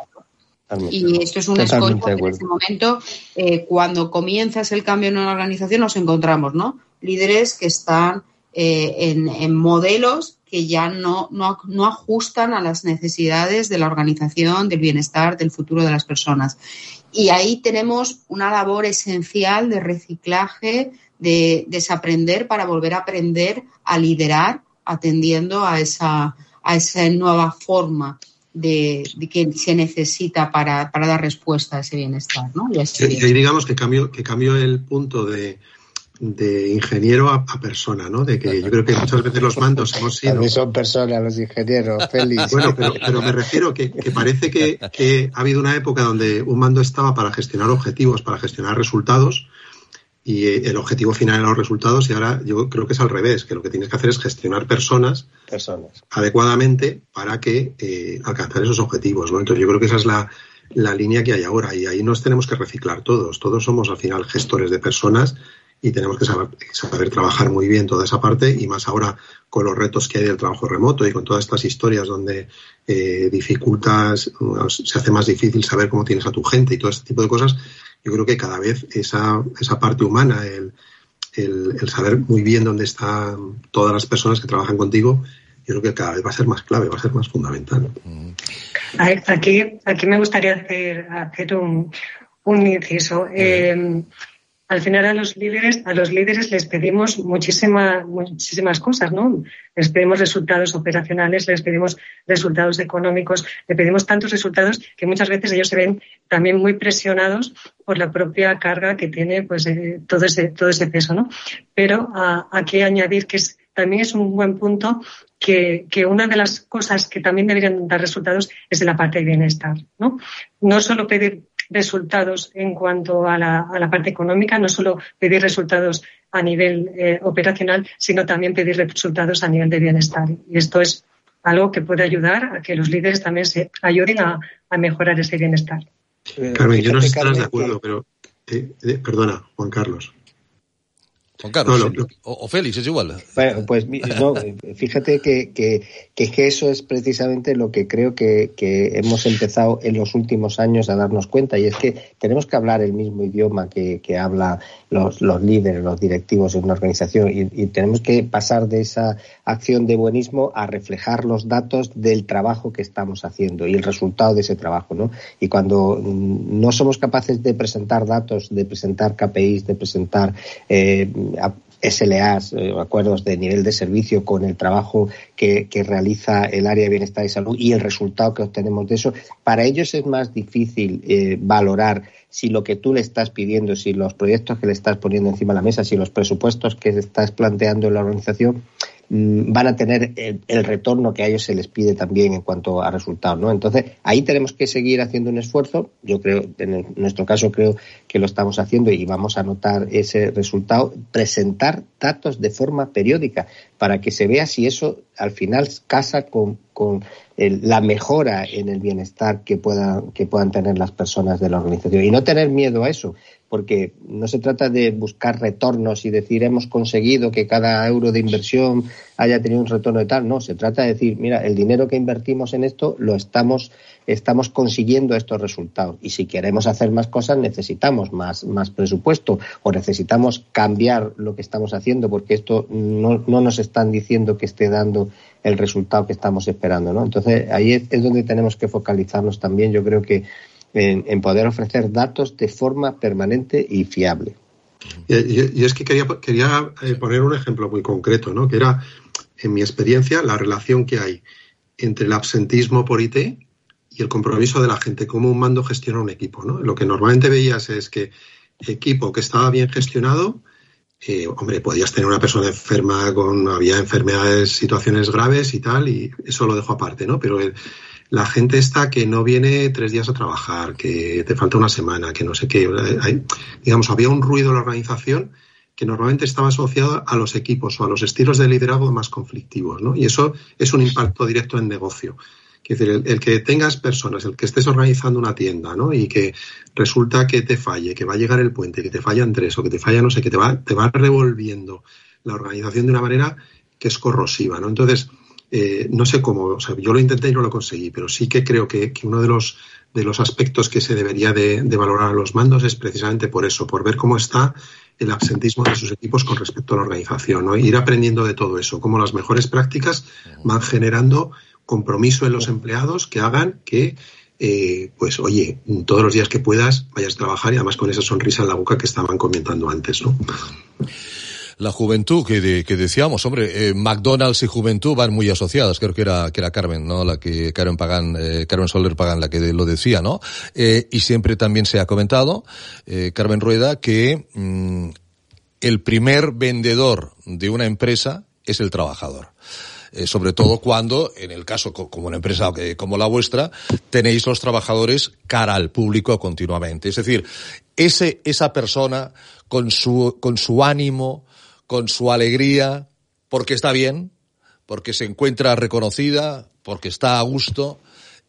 Y esto es un escollo que en este momento, eh, cuando comienzas el cambio en una organización, nos encontramos, ¿no? Líderes que están eh, en, modelos que ya no, no, ajustan a las necesidades de la organización, del bienestar, del futuro de las personas. Y ahí tenemos una labor esencial de reciclaje, de desaprender para volver a aprender a liderar atendiendo a esa, a esa nueva forma de, que se necesita para, dar respuesta a ese bienestar. ¿no? Y, ahí digamos que cambio, que cambio el punto de, ingeniero a, persona, ¿no? De que yo creo que muchas veces los mandos hemos sido. También son personas los ingenieros, feliz. Bueno, pero, me refiero que, que parece que, que, ha habido una época donde un mando estaba para gestionar objetivos, para gestionar resultados, y eh, el objetivo final eran los resultados y ahora yo creo que es al revés, que lo que tienes que hacer es gestionar personas, personas. adecuadamente para que eh, alcanzar esos objetivos. ¿no? Entonces yo creo que esa es la, la, línea que hay ahora y ahí nos tenemos que reciclar todos. Todos somos al final gestores de personas y tenemos que saber, saber trabajar muy bien toda esa parte y más ahora con los retos que hay del trabajo remoto y con todas estas historias donde eh, dificultas, se hace más difícil saber cómo tienes a tu gente y todo este tipo de cosas yo creo que cada vez esa, esa parte humana, el, el, saber muy bien dónde están todas las personas que trabajan contigo, yo creo que cada vez va a ser más clave, va a ser más fundamental. Aquí, aquí me gustaría hacer, hacer un, un inciso. Eh, al final a los líderes, a los líderes les pedimos muchísimas cosas, ¿no? Les pedimos resultados operacionales, les pedimos resultados económicos, le pedimos tantos resultados que muchas veces ellos se ven también muy presionados por la propia carga que tiene pues eh, todo ese todo ese peso, ¿no? Pero aquí añadir que también es un buen punto que, que, una de las cosas que también deberían dar resultados es de la parte de bienestar, ¿no? No solo pedir resultados en cuanto a la, a la parte económica, no solo pedir resultados a nivel eh, operacional, sino también pedir resultados a nivel de bienestar. Y esto es algo que puede ayudar a que los líderes también se ayuden a, a mejorar ese bienestar. Carmen, yo no sé si estás de acuerdo, pero eh, eh, perdona, Juan Carlos. Juan Carlos, o, Félix, es igual. Bueno, pues no, fíjate que, que, que, eso es precisamente lo que creo que, que, hemos empezado en los últimos años a darnos cuenta, y es que tenemos que hablar el mismo idioma que, habla los, los, líderes, los directivos en una organización, y, y, tenemos que pasar de esa acción de buenismo a reflejar los datos del trabajo que estamos haciendo y el resultado de ese trabajo. ¿no? Y cuando no somos capaces de presentar datos, de presentar KPIs, de presentar eh, SLAs, eh, acuerdos de nivel de servicio con el trabajo que, realiza el área de bienestar y salud y el resultado que obtenemos de eso, para ellos es más difícil eh, valorar si lo que tú le estás pidiendo, si los proyectos que le estás poniendo encima de la mesa, si los presupuestos que estás planteando en la organización van a tener el, retorno que a ellos se les pide también en cuanto a resultados, ¿no? Entonces, ahí tenemos que seguir haciendo un esfuerzo. Yo creo, en nuestro caso creo que lo estamos haciendo y vamos a notar ese resultado. Presentar datos de forma periódica para que se vea si eso al final casa con, la mejora en el bienestar que puedan, que puedan tener las personas de la organización. Y no tener miedo a eso, porque no se trata de buscar retornos y decir hemos conseguido que cada euro de inversión haya tenido un retorno de tal. No, se trata de decir, mira, el dinero que invertimos en esto lo estamos, estamos consiguiendo estos resultados. Y si queremos hacer más cosas, necesitamos más, más presupuesto o necesitamos cambiar lo que estamos haciendo porque esto no, no nos están diciendo que esté dando el resultado que estamos esperando. ¿no? Entonces, ahí es donde tenemos que focalizarnos también. Yo creo que en, poder ofrecer datos de forma permanente y fiable. Y, es que quería, quería eh, poner un ejemplo muy concreto, ¿no? que era, en mi experiencia, la relación que hay entre el absentismo por IT y el compromiso de la gente, cómo un mando gestiona un equipo. ¿no? Lo que normalmente veías es que equipo que estaba bien gestionado, eh, hombre, podías tener una persona enferma con, había enfermedades, situaciones graves y tal, y eso lo dejo aparte, ¿no? Pero el, la gente está que no viene tres días a trabajar, que te falta una semana, que no sé qué. digamos, había un ruido en la organización que normalmente estaba asociado a los equipos o a los estilos de liderazgo más conflictivos, ¿no? Y eso es un impacto directo en negocio. Es decir, el, que tengas personas, el que estés organizando una tienda, ¿no? Y que resulta que te falle, que va a llegar el puente, que te fallan tres o que te falla no sé, que te va, te va revolviendo la organización de una manera que es corrosiva, ¿no? Entonces, eh, no sé cómo, o sea, yo lo intenté y no lo conseguí, pero sí que creo que, uno de los, de los aspectos que se debería de, valorar a los mandos es precisamente por eso, por ver cómo está el absentismo de sus equipos con respecto a la organización, ¿no? Ir aprendiendo de todo eso, cómo las mejores prácticas van generando compromiso en los empleados que hagan que, eh, pues, oye, todos los días que puedas vayas a trabajar y además con esa sonrisa en la boca que estaban comentando antes, ¿no? La juventud que, que decíamos, hombre, eh, McDonald's y juventud van muy asociadas, creo que era, que era Carmen, ¿no? La que Carmen Pagan, eh, Carmen Soler Pagan, la que lo decía, ¿no? Eh, y siempre también se ha comentado, Carmen Rueda, que mm, el primer vendedor de una empresa es el trabajador. sobre todo cuando, en el caso como una empresa como la vuestra, tenéis los trabajadores cara al público continuamente. Es decir, ese, esa persona con su, con su ánimo, con su alegría, porque está bien, porque se encuentra reconocida, porque está a gusto.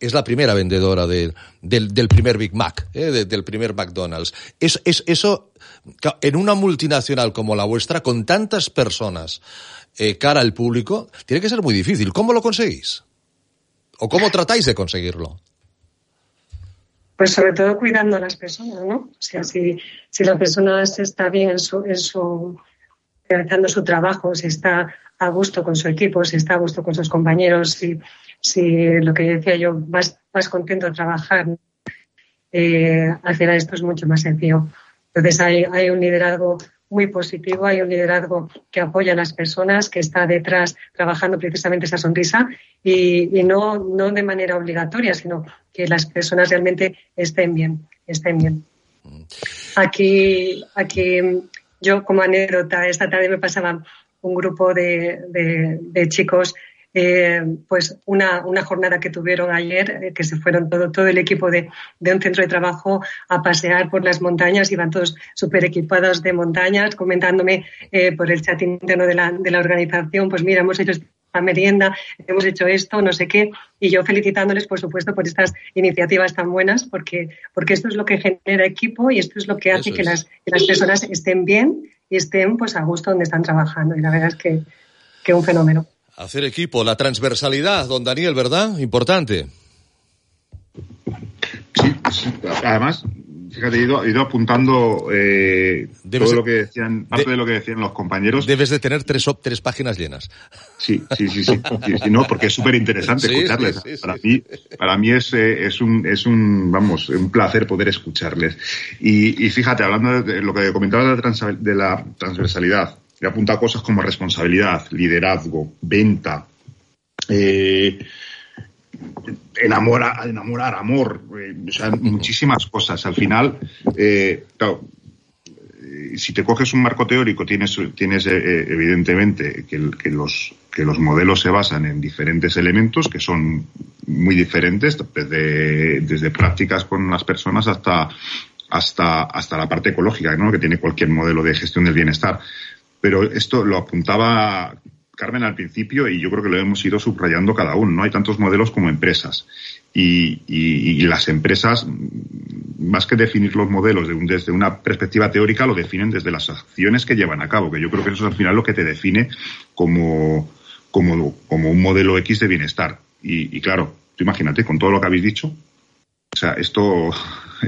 Es la primera vendedora del, del, primer Big Mac, ¿eh? del primer McDonald's. Es, es, eso, en una multinacional como la vuestra, con tantas personas eh, cara al público, tiene que ser muy difícil. ¿Cómo lo conseguís? ¿O cómo tratáis de conseguirlo? Pues sobre todo cuidando a las personas, ¿no? O sea, si, si la persona está bien en su, en su realizando su trabajo, si está a gusto con su equipo, si está a gusto con sus compañeros, si, si lo que decía yo, más, más contento de trabajar, eh, al final esto es mucho más sencillo. Entonces hay, hay un liderazgo muy positivo, hay un liderazgo que apoya a las personas, que está detrás trabajando precisamente esa sonrisa y, no, no de manera obligatoria, sino que las personas realmente estén bien, estén bien. Aquí, aquí yo como anécdota, esta tarde me pasaba un grupo de, de chicos eh, pues una, una, jornada que tuvieron ayer, eh, que se fueron todo, todo el equipo de, de, un centro de trabajo a pasear por las montañas, iban todos súper equipados de montañas, comentándome eh, por el chat interno de la, de la organización, pues mira, hemos hecho merienda, hemos hecho esto, no sé qué, y yo felicitándoles, por supuesto, por estas iniciativas tan buenas, porque, porque esto es lo que genera equipo y esto es lo que hace que las, que las personas estén bien y estén pues a gusto donde están trabajando. Y la verdad es que, que un fenómeno. Hacer equipo, la transversalidad, don Daniel, ¿verdad? Importante. Sí, además, fíjate, he ido, apuntando eh, todo lo que decían, parte de, lo que decían los compañeros. Debes de tener tres, tres páginas llenas. Sí, sí, sí, sí, no, porque es súper interesante escucharles. para mí, para mí es, eh, es un, es un, vamos, un placer poder escucharles. Y, fíjate, hablando de lo que comentaba de la transversalidad, le apunta cosas como responsabilidad, liderazgo, venta, eh, enamorar, enamorar, amor, eh, o sea, muchísimas cosas. Al final, eh, si te coges un marco teórico, tienes, tienes evidentemente que, los, que los modelos se basan en diferentes elementos que son muy diferentes, desde, desde prácticas con las personas hasta, hasta, hasta la parte ecológica, ¿no? que tiene cualquier modelo de gestión del bienestar. Pero esto lo apuntaba Carmen al principio y yo creo que lo hemos ido subrayando cada uno. No hay tantos modelos como empresas. Y, las empresas, más que definir los modelos desde una perspectiva teórica, lo definen desde las acciones que llevan a cabo, que yo creo que eso es al final lo que te define como, como, como un modelo X de bienestar. Y, y claro, tú imagínate, con todo lo que habéis dicho, o sea, esto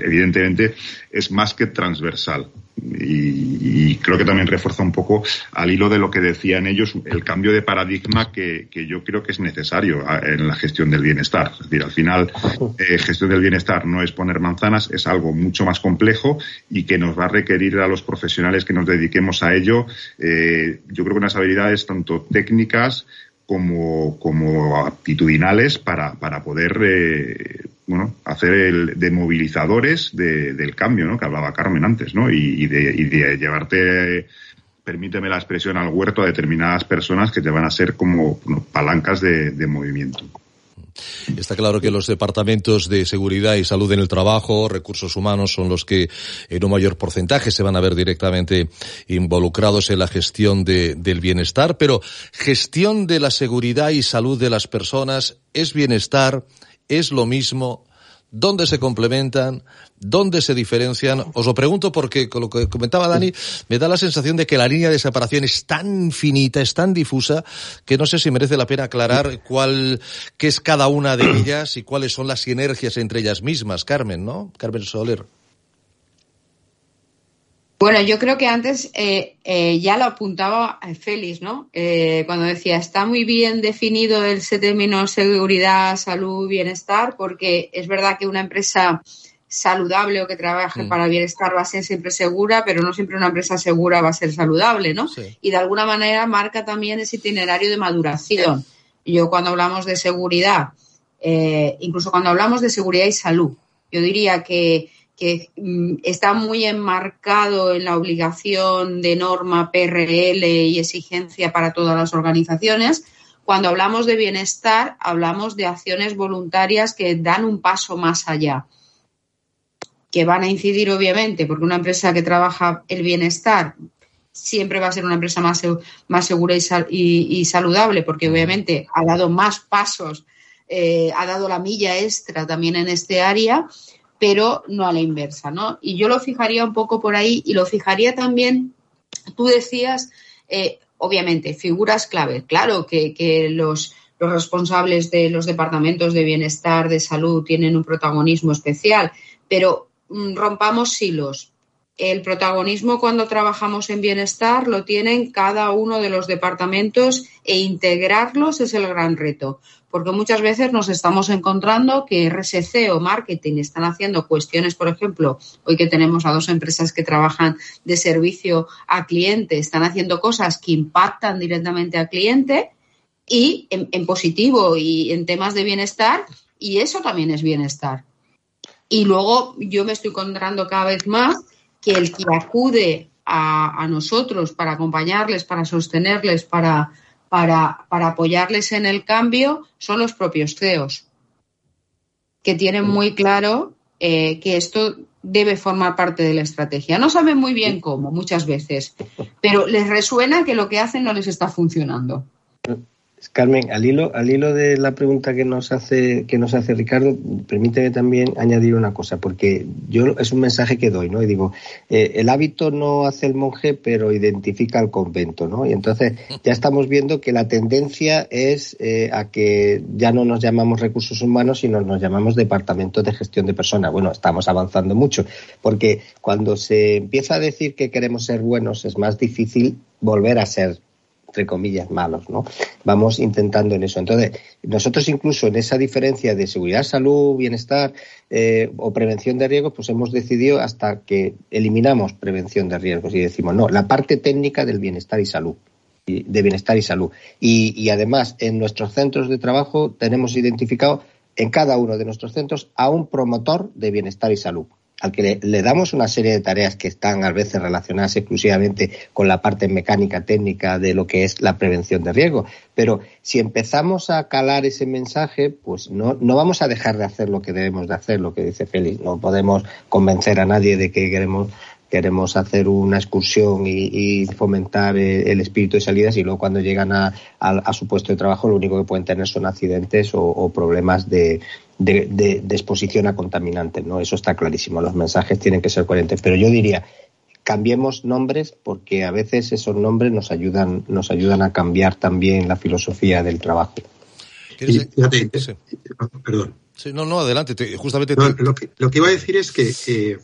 evidentemente es más que transversal. Y, creo que también refuerza un poco al hilo de lo que decían ellos el cambio de paradigma que, yo creo que es necesario en la gestión del bienestar. Es decir, al final, eh, gestión del bienestar no es poner manzanas, es algo mucho más complejo y que nos va a requerir a los profesionales que nos dediquemos a ello, eh, yo creo que unas habilidades tanto técnicas como, como aptitudinales para, para poder eh, bueno, hacer el, de movilizadores de, del cambio, ¿no? Que hablaba Carmen antes, ¿no? Y, de, y de llevarte, permíteme la expresión, al huerto a determinadas personas que te van a ser como palancas de, de movimiento. Está claro que los departamentos de seguridad y salud en el trabajo, recursos humanos, son los que en un mayor porcentaje se van a ver directamente involucrados en la gestión de, del bienestar, pero gestión de la seguridad y salud de las personas es bienestar, es lo mismo, dónde se complementan, dónde se diferencian. Os lo pregunto porque, con lo que comentaba Dani, me da la sensación de que la línea de separación es tan finita, es tan difusa, que no sé si merece la pena aclarar cuál, qué es cada una de ellas y cuáles son las sinergias entre ellas mismas. Carmen, ¿no? Carmen Soler. Bueno, yo creo que antes eh, eh, ya lo apuntaba Félix, ¿no? Eh, cuando decía, está muy bien definido el término seguridad, salud, bienestar, porque es verdad que una empresa saludable o que trabaje mm. para bienestar va a ser siempre segura, pero no siempre una empresa segura va a ser saludable, ¿no? Y de alguna manera marca también ese itinerario de maduración. Yo cuando hablamos de seguridad, incluso cuando hablamos de seguridad y salud, yo diría que que mm, está muy enmarcado en la obligación de norma PRL y exigencia para todas las organizaciones. Cuando hablamos de bienestar, hablamos de acciones voluntarias que dan un paso más allá, que van a incidir obviamente, porque una empresa que trabaja el bienestar siempre va a ser una empresa más, más segura y, saludable, porque obviamente ha dado más pasos, eh, ha dado la milla extra también en este área pero no a la inversa, ¿no? Y yo lo fijaría un poco por ahí y lo fijaría también, tú decías, eh, obviamente, figuras clave. Claro que, los, los responsables de los departamentos de bienestar, de salud, tienen un protagonismo especial, pero mm, rompamos hilos. El protagonismo cuando trabajamos en bienestar lo tienen cada uno de los departamentos e integrarlos es el gran reto porque muchas veces nos estamos encontrando que RSC o marketing están haciendo cuestiones, por ejemplo, hoy que tenemos a dos empresas que trabajan de servicio a cliente, están haciendo cosas que impactan directamente al cliente y en, positivo y en temas de bienestar, y eso también es bienestar. Y luego yo me estoy encontrando cada vez más que el que acude a, a nosotros para acompañarles, para sostenerles, para para, para apoyarles en el cambio son los propios CEOs, que tienen muy claro eh, que esto debe formar parte de la estrategia. No saben muy bien cómo, muchas veces, pero les resuena que lo que hacen no les está funcionando. Carmen, al hilo, al hilo de la pregunta que nos hace, que nos hace Ricardo, permíteme también añadir una cosa, porque yo es un mensaje que doy, ¿no? Y digo, eh, el hábito no hace el monje, pero identifica el convento, ¿no? Y entonces ya estamos viendo que la tendencia es eh, a que ya no nos llamamos recursos humanos, sino nos llamamos departamento de gestión de personas. Bueno, estamos avanzando mucho, porque cuando se empieza a decir que queremos ser buenos, es más difícil volver a ser entre comillas, malos, ¿no? Vamos intentando en eso. Entonces, nosotros incluso en esa diferencia de seguridad, salud, bienestar eh, o prevención de riesgos, pues hemos decidido hasta que eliminamos prevención de riesgos y decimos, no, la parte técnica del bienestar y salud de bienestar y salud. Y, y además, en nuestros centros de trabajo tenemos identificado en cada uno de nuestros centros a un promotor de bienestar y salud al que le, damos una serie de tareas que están a veces relacionadas exclusivamente con la parte mecánica técnica de lo que es la prevención de riesgo. Pero si empezamos a calar ese mensaje, pues no, no vamos a dejar de hacer lo que debemos de hacer, lo que dice Félix. No podemos convencer a nadie de que queremos queremos hacer una excursión y, fomentar eh, el, espíritu de salidas y luego cuando llegan a, su puesto de trabajo lo único que pueden tener son accidentes o problemas de, de, exposición a contaminantes, ¿no? Eso está clarísimo. Los mensajes tienen que ser coherentes. Pero yo diría, cambiemos nombres porque a veces esos nombres nos ayudan, nos ayudan a cambiar también la filosofía del trabajo. Perdón. no, no, adelante. justamente. lo, que, lo, que, iba a decir es que eh,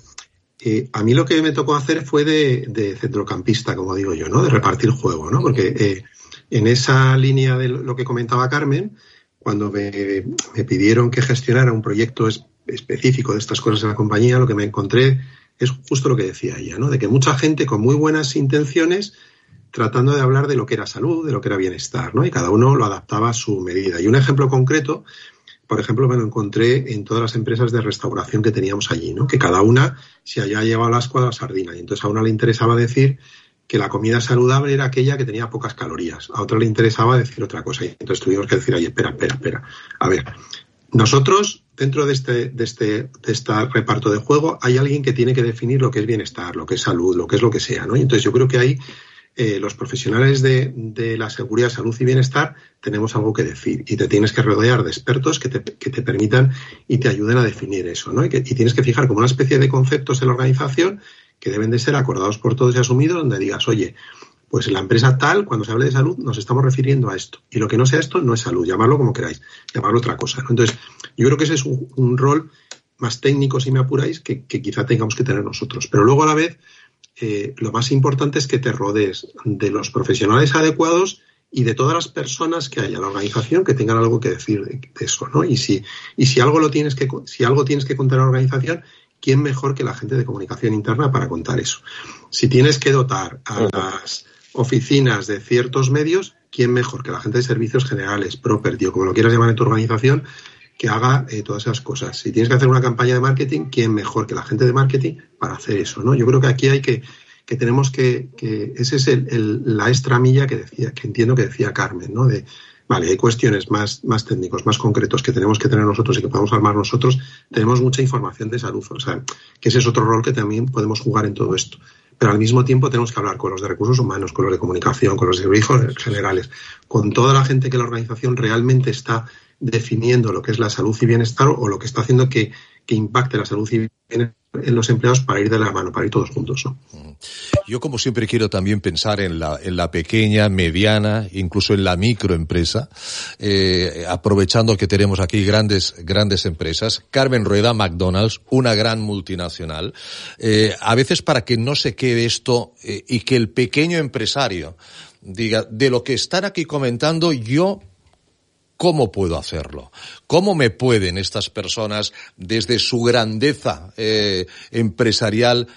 eh, a mí lo que me tocó hacer fue de, centrocampista, como digo yo, ¿no? De repartir juego, ¿no? Porque eh, en esa línea de lo que comentaba Carmen, cuando me, pidieron que gestionara un proyecto específico de estas cosas en la compañía, lo que me encontré es justo lo que decía ella, ¿no? De que mucha gente con muy buenas intenciones tratando de hablar de lo que era salud, de lo que era bienestar, ¿no? Y cada uno lo adaptaba a su medida. Y un ejemplo concreto, por ejemplo, me lo encontré en todas las empresas de restauración que teníamos allí, ¿no? Que cada una se había llevado la escuadra sardina. Y entonces a una le interesaba decir que la comida saludable era aquella que tenía pocas calorías. A otra le interesaba decir otra cosa. Y entonces tuvimos que decir, oye, espera, espera, espera. A ver, nosotros, dentro de este, de este, de este reparto de juego, hay alguien que tiene que definir lo que es bienestar, lo que es salud, lo que es lo que sea, ¿no? Y entonces yo creo que ahí eh, los profesionales de, de, la seguridad, salud y bienestar tenemos algo que decir y te tienes que rodear de expertos que te, que te permitan y te ayuden a definir eso, ¿no? Y tienes que fijar como una especie de conceptos en la organización que deben de ser acordados por todos y asumidos, donde digas, oye, pues la empresa tal, cuando se hable de salud, nos estamos refiriendo a esto. Y lo que no sea esto no es salud, llamarlo como queráis, llamarlo otra cosa. Entonces, yo creo que ese es un, rol más técnico, si me apuráis, que, quizá tengamos que tener nosotros. Pero luego a la vez, eh, lo más importante es que te rodees de los profesionales adecuados y de todas las personas que haya en la organización que tengan algo que decir de, eso, ¿no? Y si, y si algo lo tienes que, si algo tienes que contar a la organización, ¿quién mejor que la gente de comunicación interna para contar eso? Si tienes que dotar a las oficinas de ciertos medios, ¿quién mejor que la gente de servicios generales, property o como lo quieras llamar en tu organización, que haga eh, todas esas cosas? Si tienes que hacer una campaña de marketing, ¿quién mejor que la gente de marketing para hacer eso? ¿no? Yo creo que aquí hay que, que tenemos que, que ese es el, la extra milla que decía, que entiendo que decía Carmen, ¿no? De, Vale, hay cuestiones más, más técnicos, más concretos que tenemos que tener nosotros y que podemos armar nosotros. Tenemos mucha información de salud, o sea, que ese es otro rol que también podemos jugar en todo esto. Pero al mismo tiempo tenemos que hablar con los de recursos humanos, con los de comunicación, con los de servicios generales, con toda la gente que la organización realmente está definiendo lo que es la salud y bienestar o lo que está haciendo que, que impacte la salud bienestar en los empleados para ir de la mano, para ir todos juntos. ¿no? Yo como siempre quiero también pensar en la, en la pequeña, mediana, incluso en la microempresa, eh, aprovechando que tenemos aquí grandes, grandes empresas. Carmen Rueda, McDonald's, una gran multinacional. Eh, a veces para que no se quede esto eh, y que el pequeño empresario diga, de lo que están aquí comentando, yo ¿Cómo puedo hacerlo? ¿Cómo me pueden estas personas, desde su grandeza eh, empresarial,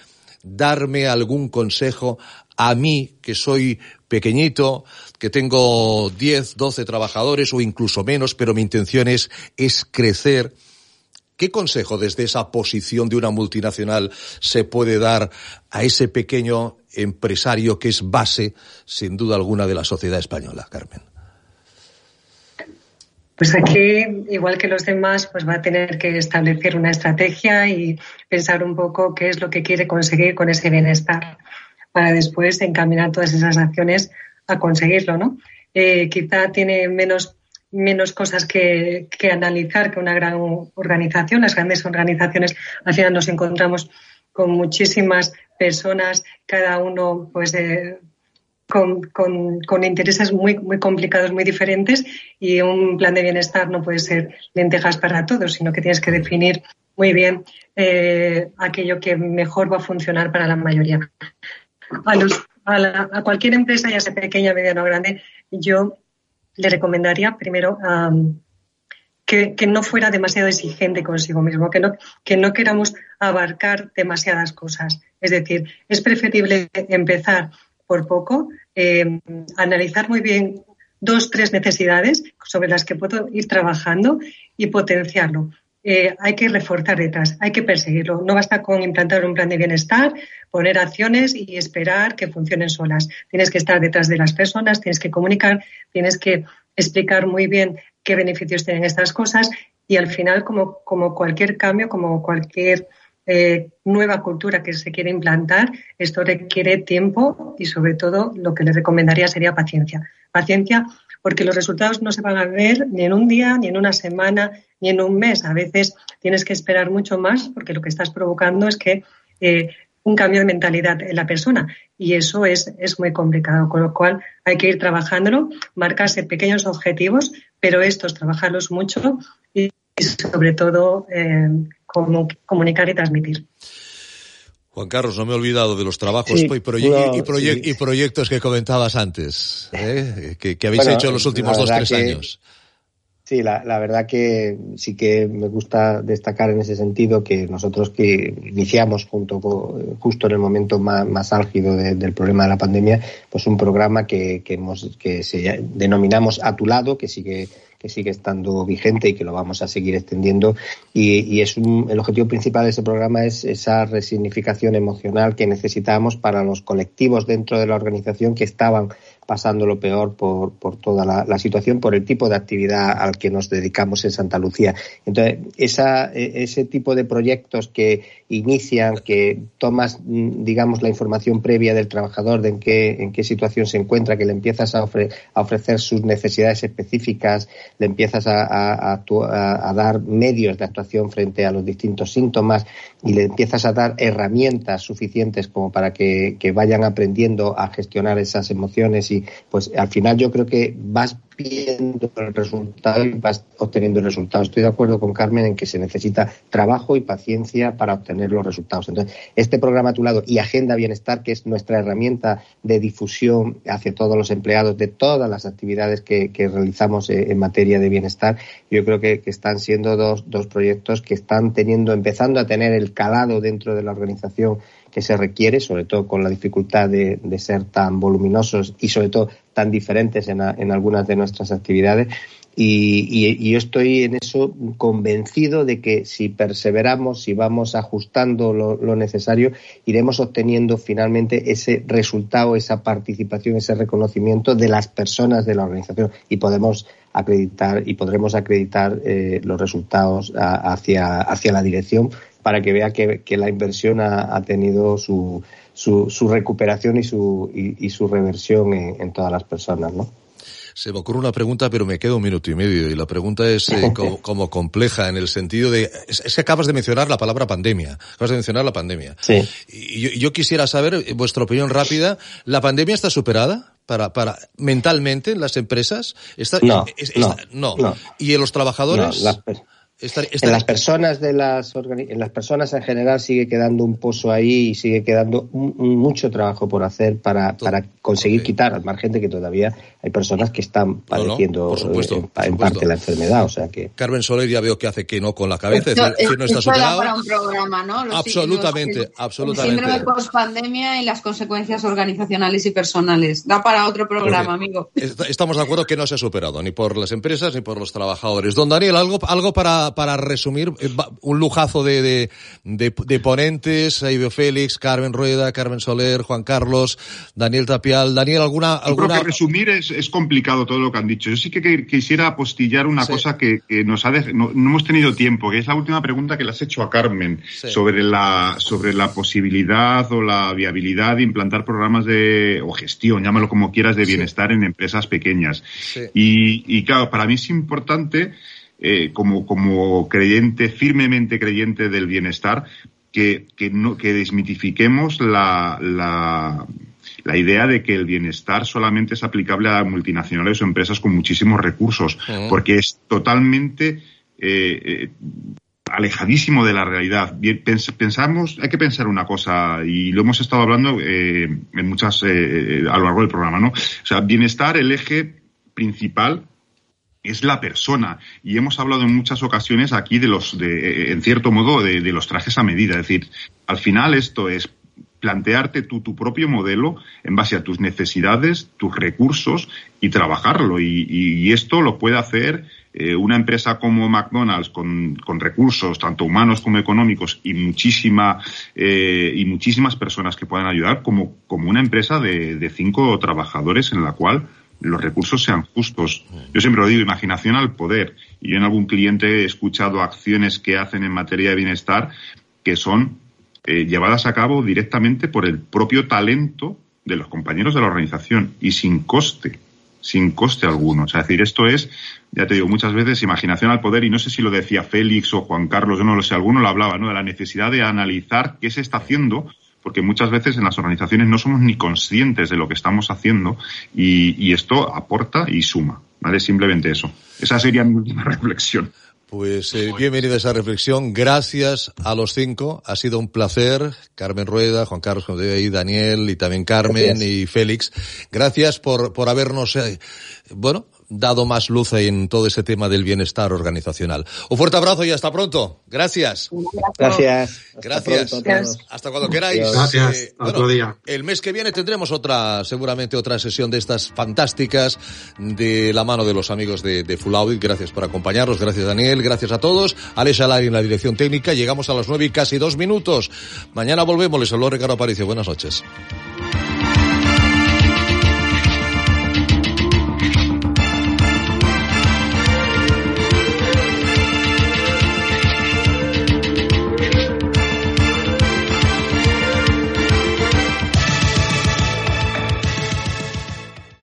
darme algún consejo a mí, que soy pequeñito, que tengo 10, 12 trabajadores o incluso menos, pero mi intención es, es crecer? ¿Qué consejo desde esa posición de una multinacional se puede dar a ese pequeño empresario que es base, sin duda alguna, de la sociedad española, Carmen? Pues aquí, igual que los demás, pues va a tener que establecer una estrategia y pensar un poco qué es lo que quiere conseguir con ese bienestar para después encaminar todas esas acciones a conseguirlo, ¿no? Eh, quizá tiene menos, menos cosas que, analizar que una gran organización. Las grandes organizaciones, al final nos encontramos con muchísimas personas, cada uno pues eh, con, con, intereses muy, muy complicados, muy diferentes, y un plan de bienestar no puede ser lentejas para todos, sino que tienes que definir muy bien eh, aquello que mejor va a funcionar para la mayoría. A, cualquier empresa, ya sea pequeña, mediana o grande, yo le recomendaría primero que, que, no fuera demasiado exigente consigo mismo, que no, que no queramos abarcar demasiadas cosas. Es decir, es preferible empezar por poco, eh, analizar muy bien dos, tres necesidades sobre las que puedo ir trabajando y potenciarlo. Eh, hay que reforzar detrás, hay que perseguirlo. No basta con implantar un plan de bienestar, poner acciones y esperar que funcionen solas. Tienes que estar detrás de las personas, tienes que comunicar, tienes que explicar muy bien qué beneficios tienen estas cosas y al final, como, como cualquier cambio, como cualquier eh, nueva cultura que se quiere implantar, esto requiere tiempo y sobre todo lo que le recomendaría sería paciencia. Paciencia porque los resultados no se van a ver ni en un día, ni en una semana, ni en un mes. A veces tienes que esperar mucho más porque lo que estás provocando es que eh, un cambio de mentalidad en la persona y eso es, es muy complicado, con lo cual hay que ir trabajándolo, marcarse pequeños objetivos, pero estos trabajarlos mucho y, sobre todo eh, comunicar y transmitir. Juan Carlos, no me he olvidado de los trabajos y, proyectos que comentabas antes, ¿eh? que, habéis hecho en los últimos dos, tres años. Sí, la, verdad que sí que me gusta destacar en ese sentido que nosotros que iniciamos junto justo en el momento más, álgido del problema de la pandemia, pues un programa que, que, hemos, que se denominamos A tu lado, que sigue sigue estando vigente y que lo vamos a seguir extendiendo. Y, es el objetivo principal de ese programa es esa resignificación emocional que necesitamos para los colectivos dentro de la organización que estaban pasando lo peor por, por toda la, situación, por el tipo de actividad al que nos dedicamos en Santa Lucía. Entonces, e, ese tipo de proyectos que inician, que tomas, mm, digamos, la información previa del trabajador de en qué, en qué situación se encuentra, que le empiezas a, a ofrecer sus necesidades específicas, le empiezas a, dar medios de actuación frente a los distintos síntomas y le empiezas a dar herramientas suficientes como para que, que vayan aprendiendo a gestionar esas emociones y pues al final yo creo que vas viendo el resultado y vas obteniendo el resultado. Estoy de acuerdo con Carmen en que se necesita trabajo y paciencia para obtener los resultados. Entonces, este programa a tu lado y Agenda Bienestar, que es nuestra herramienta de difusión hacia todos los empleados de todas las actividades que, realizamos eh, en materia de bienestar, yo creo que, están siendo dos, dos proyectos que están teniendo, empezando a tener el calado dentro de la organización que se requiere, sobre todo con la dificultad de, ser tan voluminosos y sobre todo tan diferentes en, algunas de nuestras actividades. Y, yo estoy en eso convencido de que si perseveramos, si vamos ajustando lo, necesario, iremos obteniendo finalmente ese resultado, esa participación, ese reconocimiento de las personas de la organización y podemos acreditar y podremos acreditar eh, los resultados hacia, hacia la dirección para que vea que, la inversión ha, tenido su, su, recuperación y su, y, su reversión en, todas las personas, ¿no? Se me ocurre una pregunta, pero me queda un minuto y medio. Y la pregunta es eh, como, compleja en el sentido de... Es, que acabas de mencionar la palabra pandemia. Acabas de mencionar la pandemia. Sí. Y yo, quisiera saber, vuestra opinión rápida, ¿la pandemia está superada? Para, para mentalmente en las empresas está, no, no, ¿y en los trabajadores no, En las personas de las en las personas en general sigue quedando un pozo ahí y sigue quedando mucho trabajo por hacer para, para conseguir quitar al margen de que todavía hay personas que están padeciendo eh, en, parte la enfermedad, o sea que Carmen Soler ya veo que hace que no con la cabeza, esto, no está superado. para un programa, ¿no? absolutamente, absolutamente. El síndrome post pandemia y las consecuencias organizacionales y personales. Da para otro programa, amigo. Estamos de acuerdo que no se ha superado ni por las empresas ni por los trabajadores. Don Daniel, algo algo para para, resumir, eh, un lujazo de, de, ponentes, Aibio Félix, Carmen Rueda, Carmen Soler, Juan Carlos, Daniel Tapial. Daniel, ¿alguna...? alguna... creo que resumir es, es, complicado todo lo que han dicho. Yo sí que quisiera apostillar una cosa que, nos ha no, hemos tenido tiempo, que es la última pregunta que le has hecho a Carmen sobre, la, sobre la posibilidad o la viabilidad de implantar programas de, o gestión, llámalo como quieras, de bienestar en empresas pequeñas. Y, y claro, para mí es importante eh, como, como creyente, firmemente creyente del bienestar, que, que, no, que desmitifiquemos la, la, la idea de que el bienestar solamente es aplicable a multinacionales o empresas con muchísimos recursos, porque es totalmente eh, eh, alejadísimo de la realidad. pensamos, hay que pensar una cosa, y lo hemos estado hablando eh, en muchas, a lo largo del programa, ¿no? O sea, bienestar, el eje principal es la persona. Y hemos hablado en muchas ocasiones aquí de los, de, en cierto modo, de, los trajes a medida. Es decir, al final esto es plantearte tú tu propio modelo en base a tus necesidades, tus recursos y trabajarlo. Y, esto lo puede hacer eh, una empresa como McDonald's con, recursos tanto humanos como económicos y muchísima eh, y muchísimas personas que puedan ayudar como, como una empresa de, de cinco trabajadores en la cual los recursos sean justos. Yo siempre lo digo, imaginación al poder. Y yo en algún cliente he escuchado acciones que hacen en materia de bienestar que son eh, llevadas a cabo directamente por el propio talento de los compañeros de la organización y sin coste, sin coste alguno. O sea, es decir, esto es, ya te digo, muchas veces imaginación al poder y no sé si lo decía Félix o Juan Carlos, yo no lo sé, alguno lo hablaba, ¿no? De la necesidad de analizar qué se está haciendo porque muchas veces en las organizaciones no somos ni conscientes de lo que estamos haciendo y, esto aporta y suma, ¿vale? Simplemente eso. Esa sería mi última reflexión. Pues eh, bienvenida a esa reflexión. Gracias a los cinco. Ha sido un placer. Carmen Rueda, Juan Carlos y Daniel y también Carmen y Félix. Gracias por, por habernos, eh, bueno, dado más luz en todo ese tema del bienestar organizacional. Un fuerte abrazo y hasta pronto. Gracias. Gracias. Gracias. Hasta, cuando queráis. Gracias. Eh, otro día. El mes que viene tendremos otra, seguramente otra sesión de estas fantásticas de la mano de los amigos de, de Full Audit. Gracias por acompañarnos. Gracias Daniel. Gracias a todos. Alex Alari en la dirección técnica. Llegamos a las nueve y casi dos minutos. Mañana volvemos. Les habló Ricardo Aparicio. Buenas noches.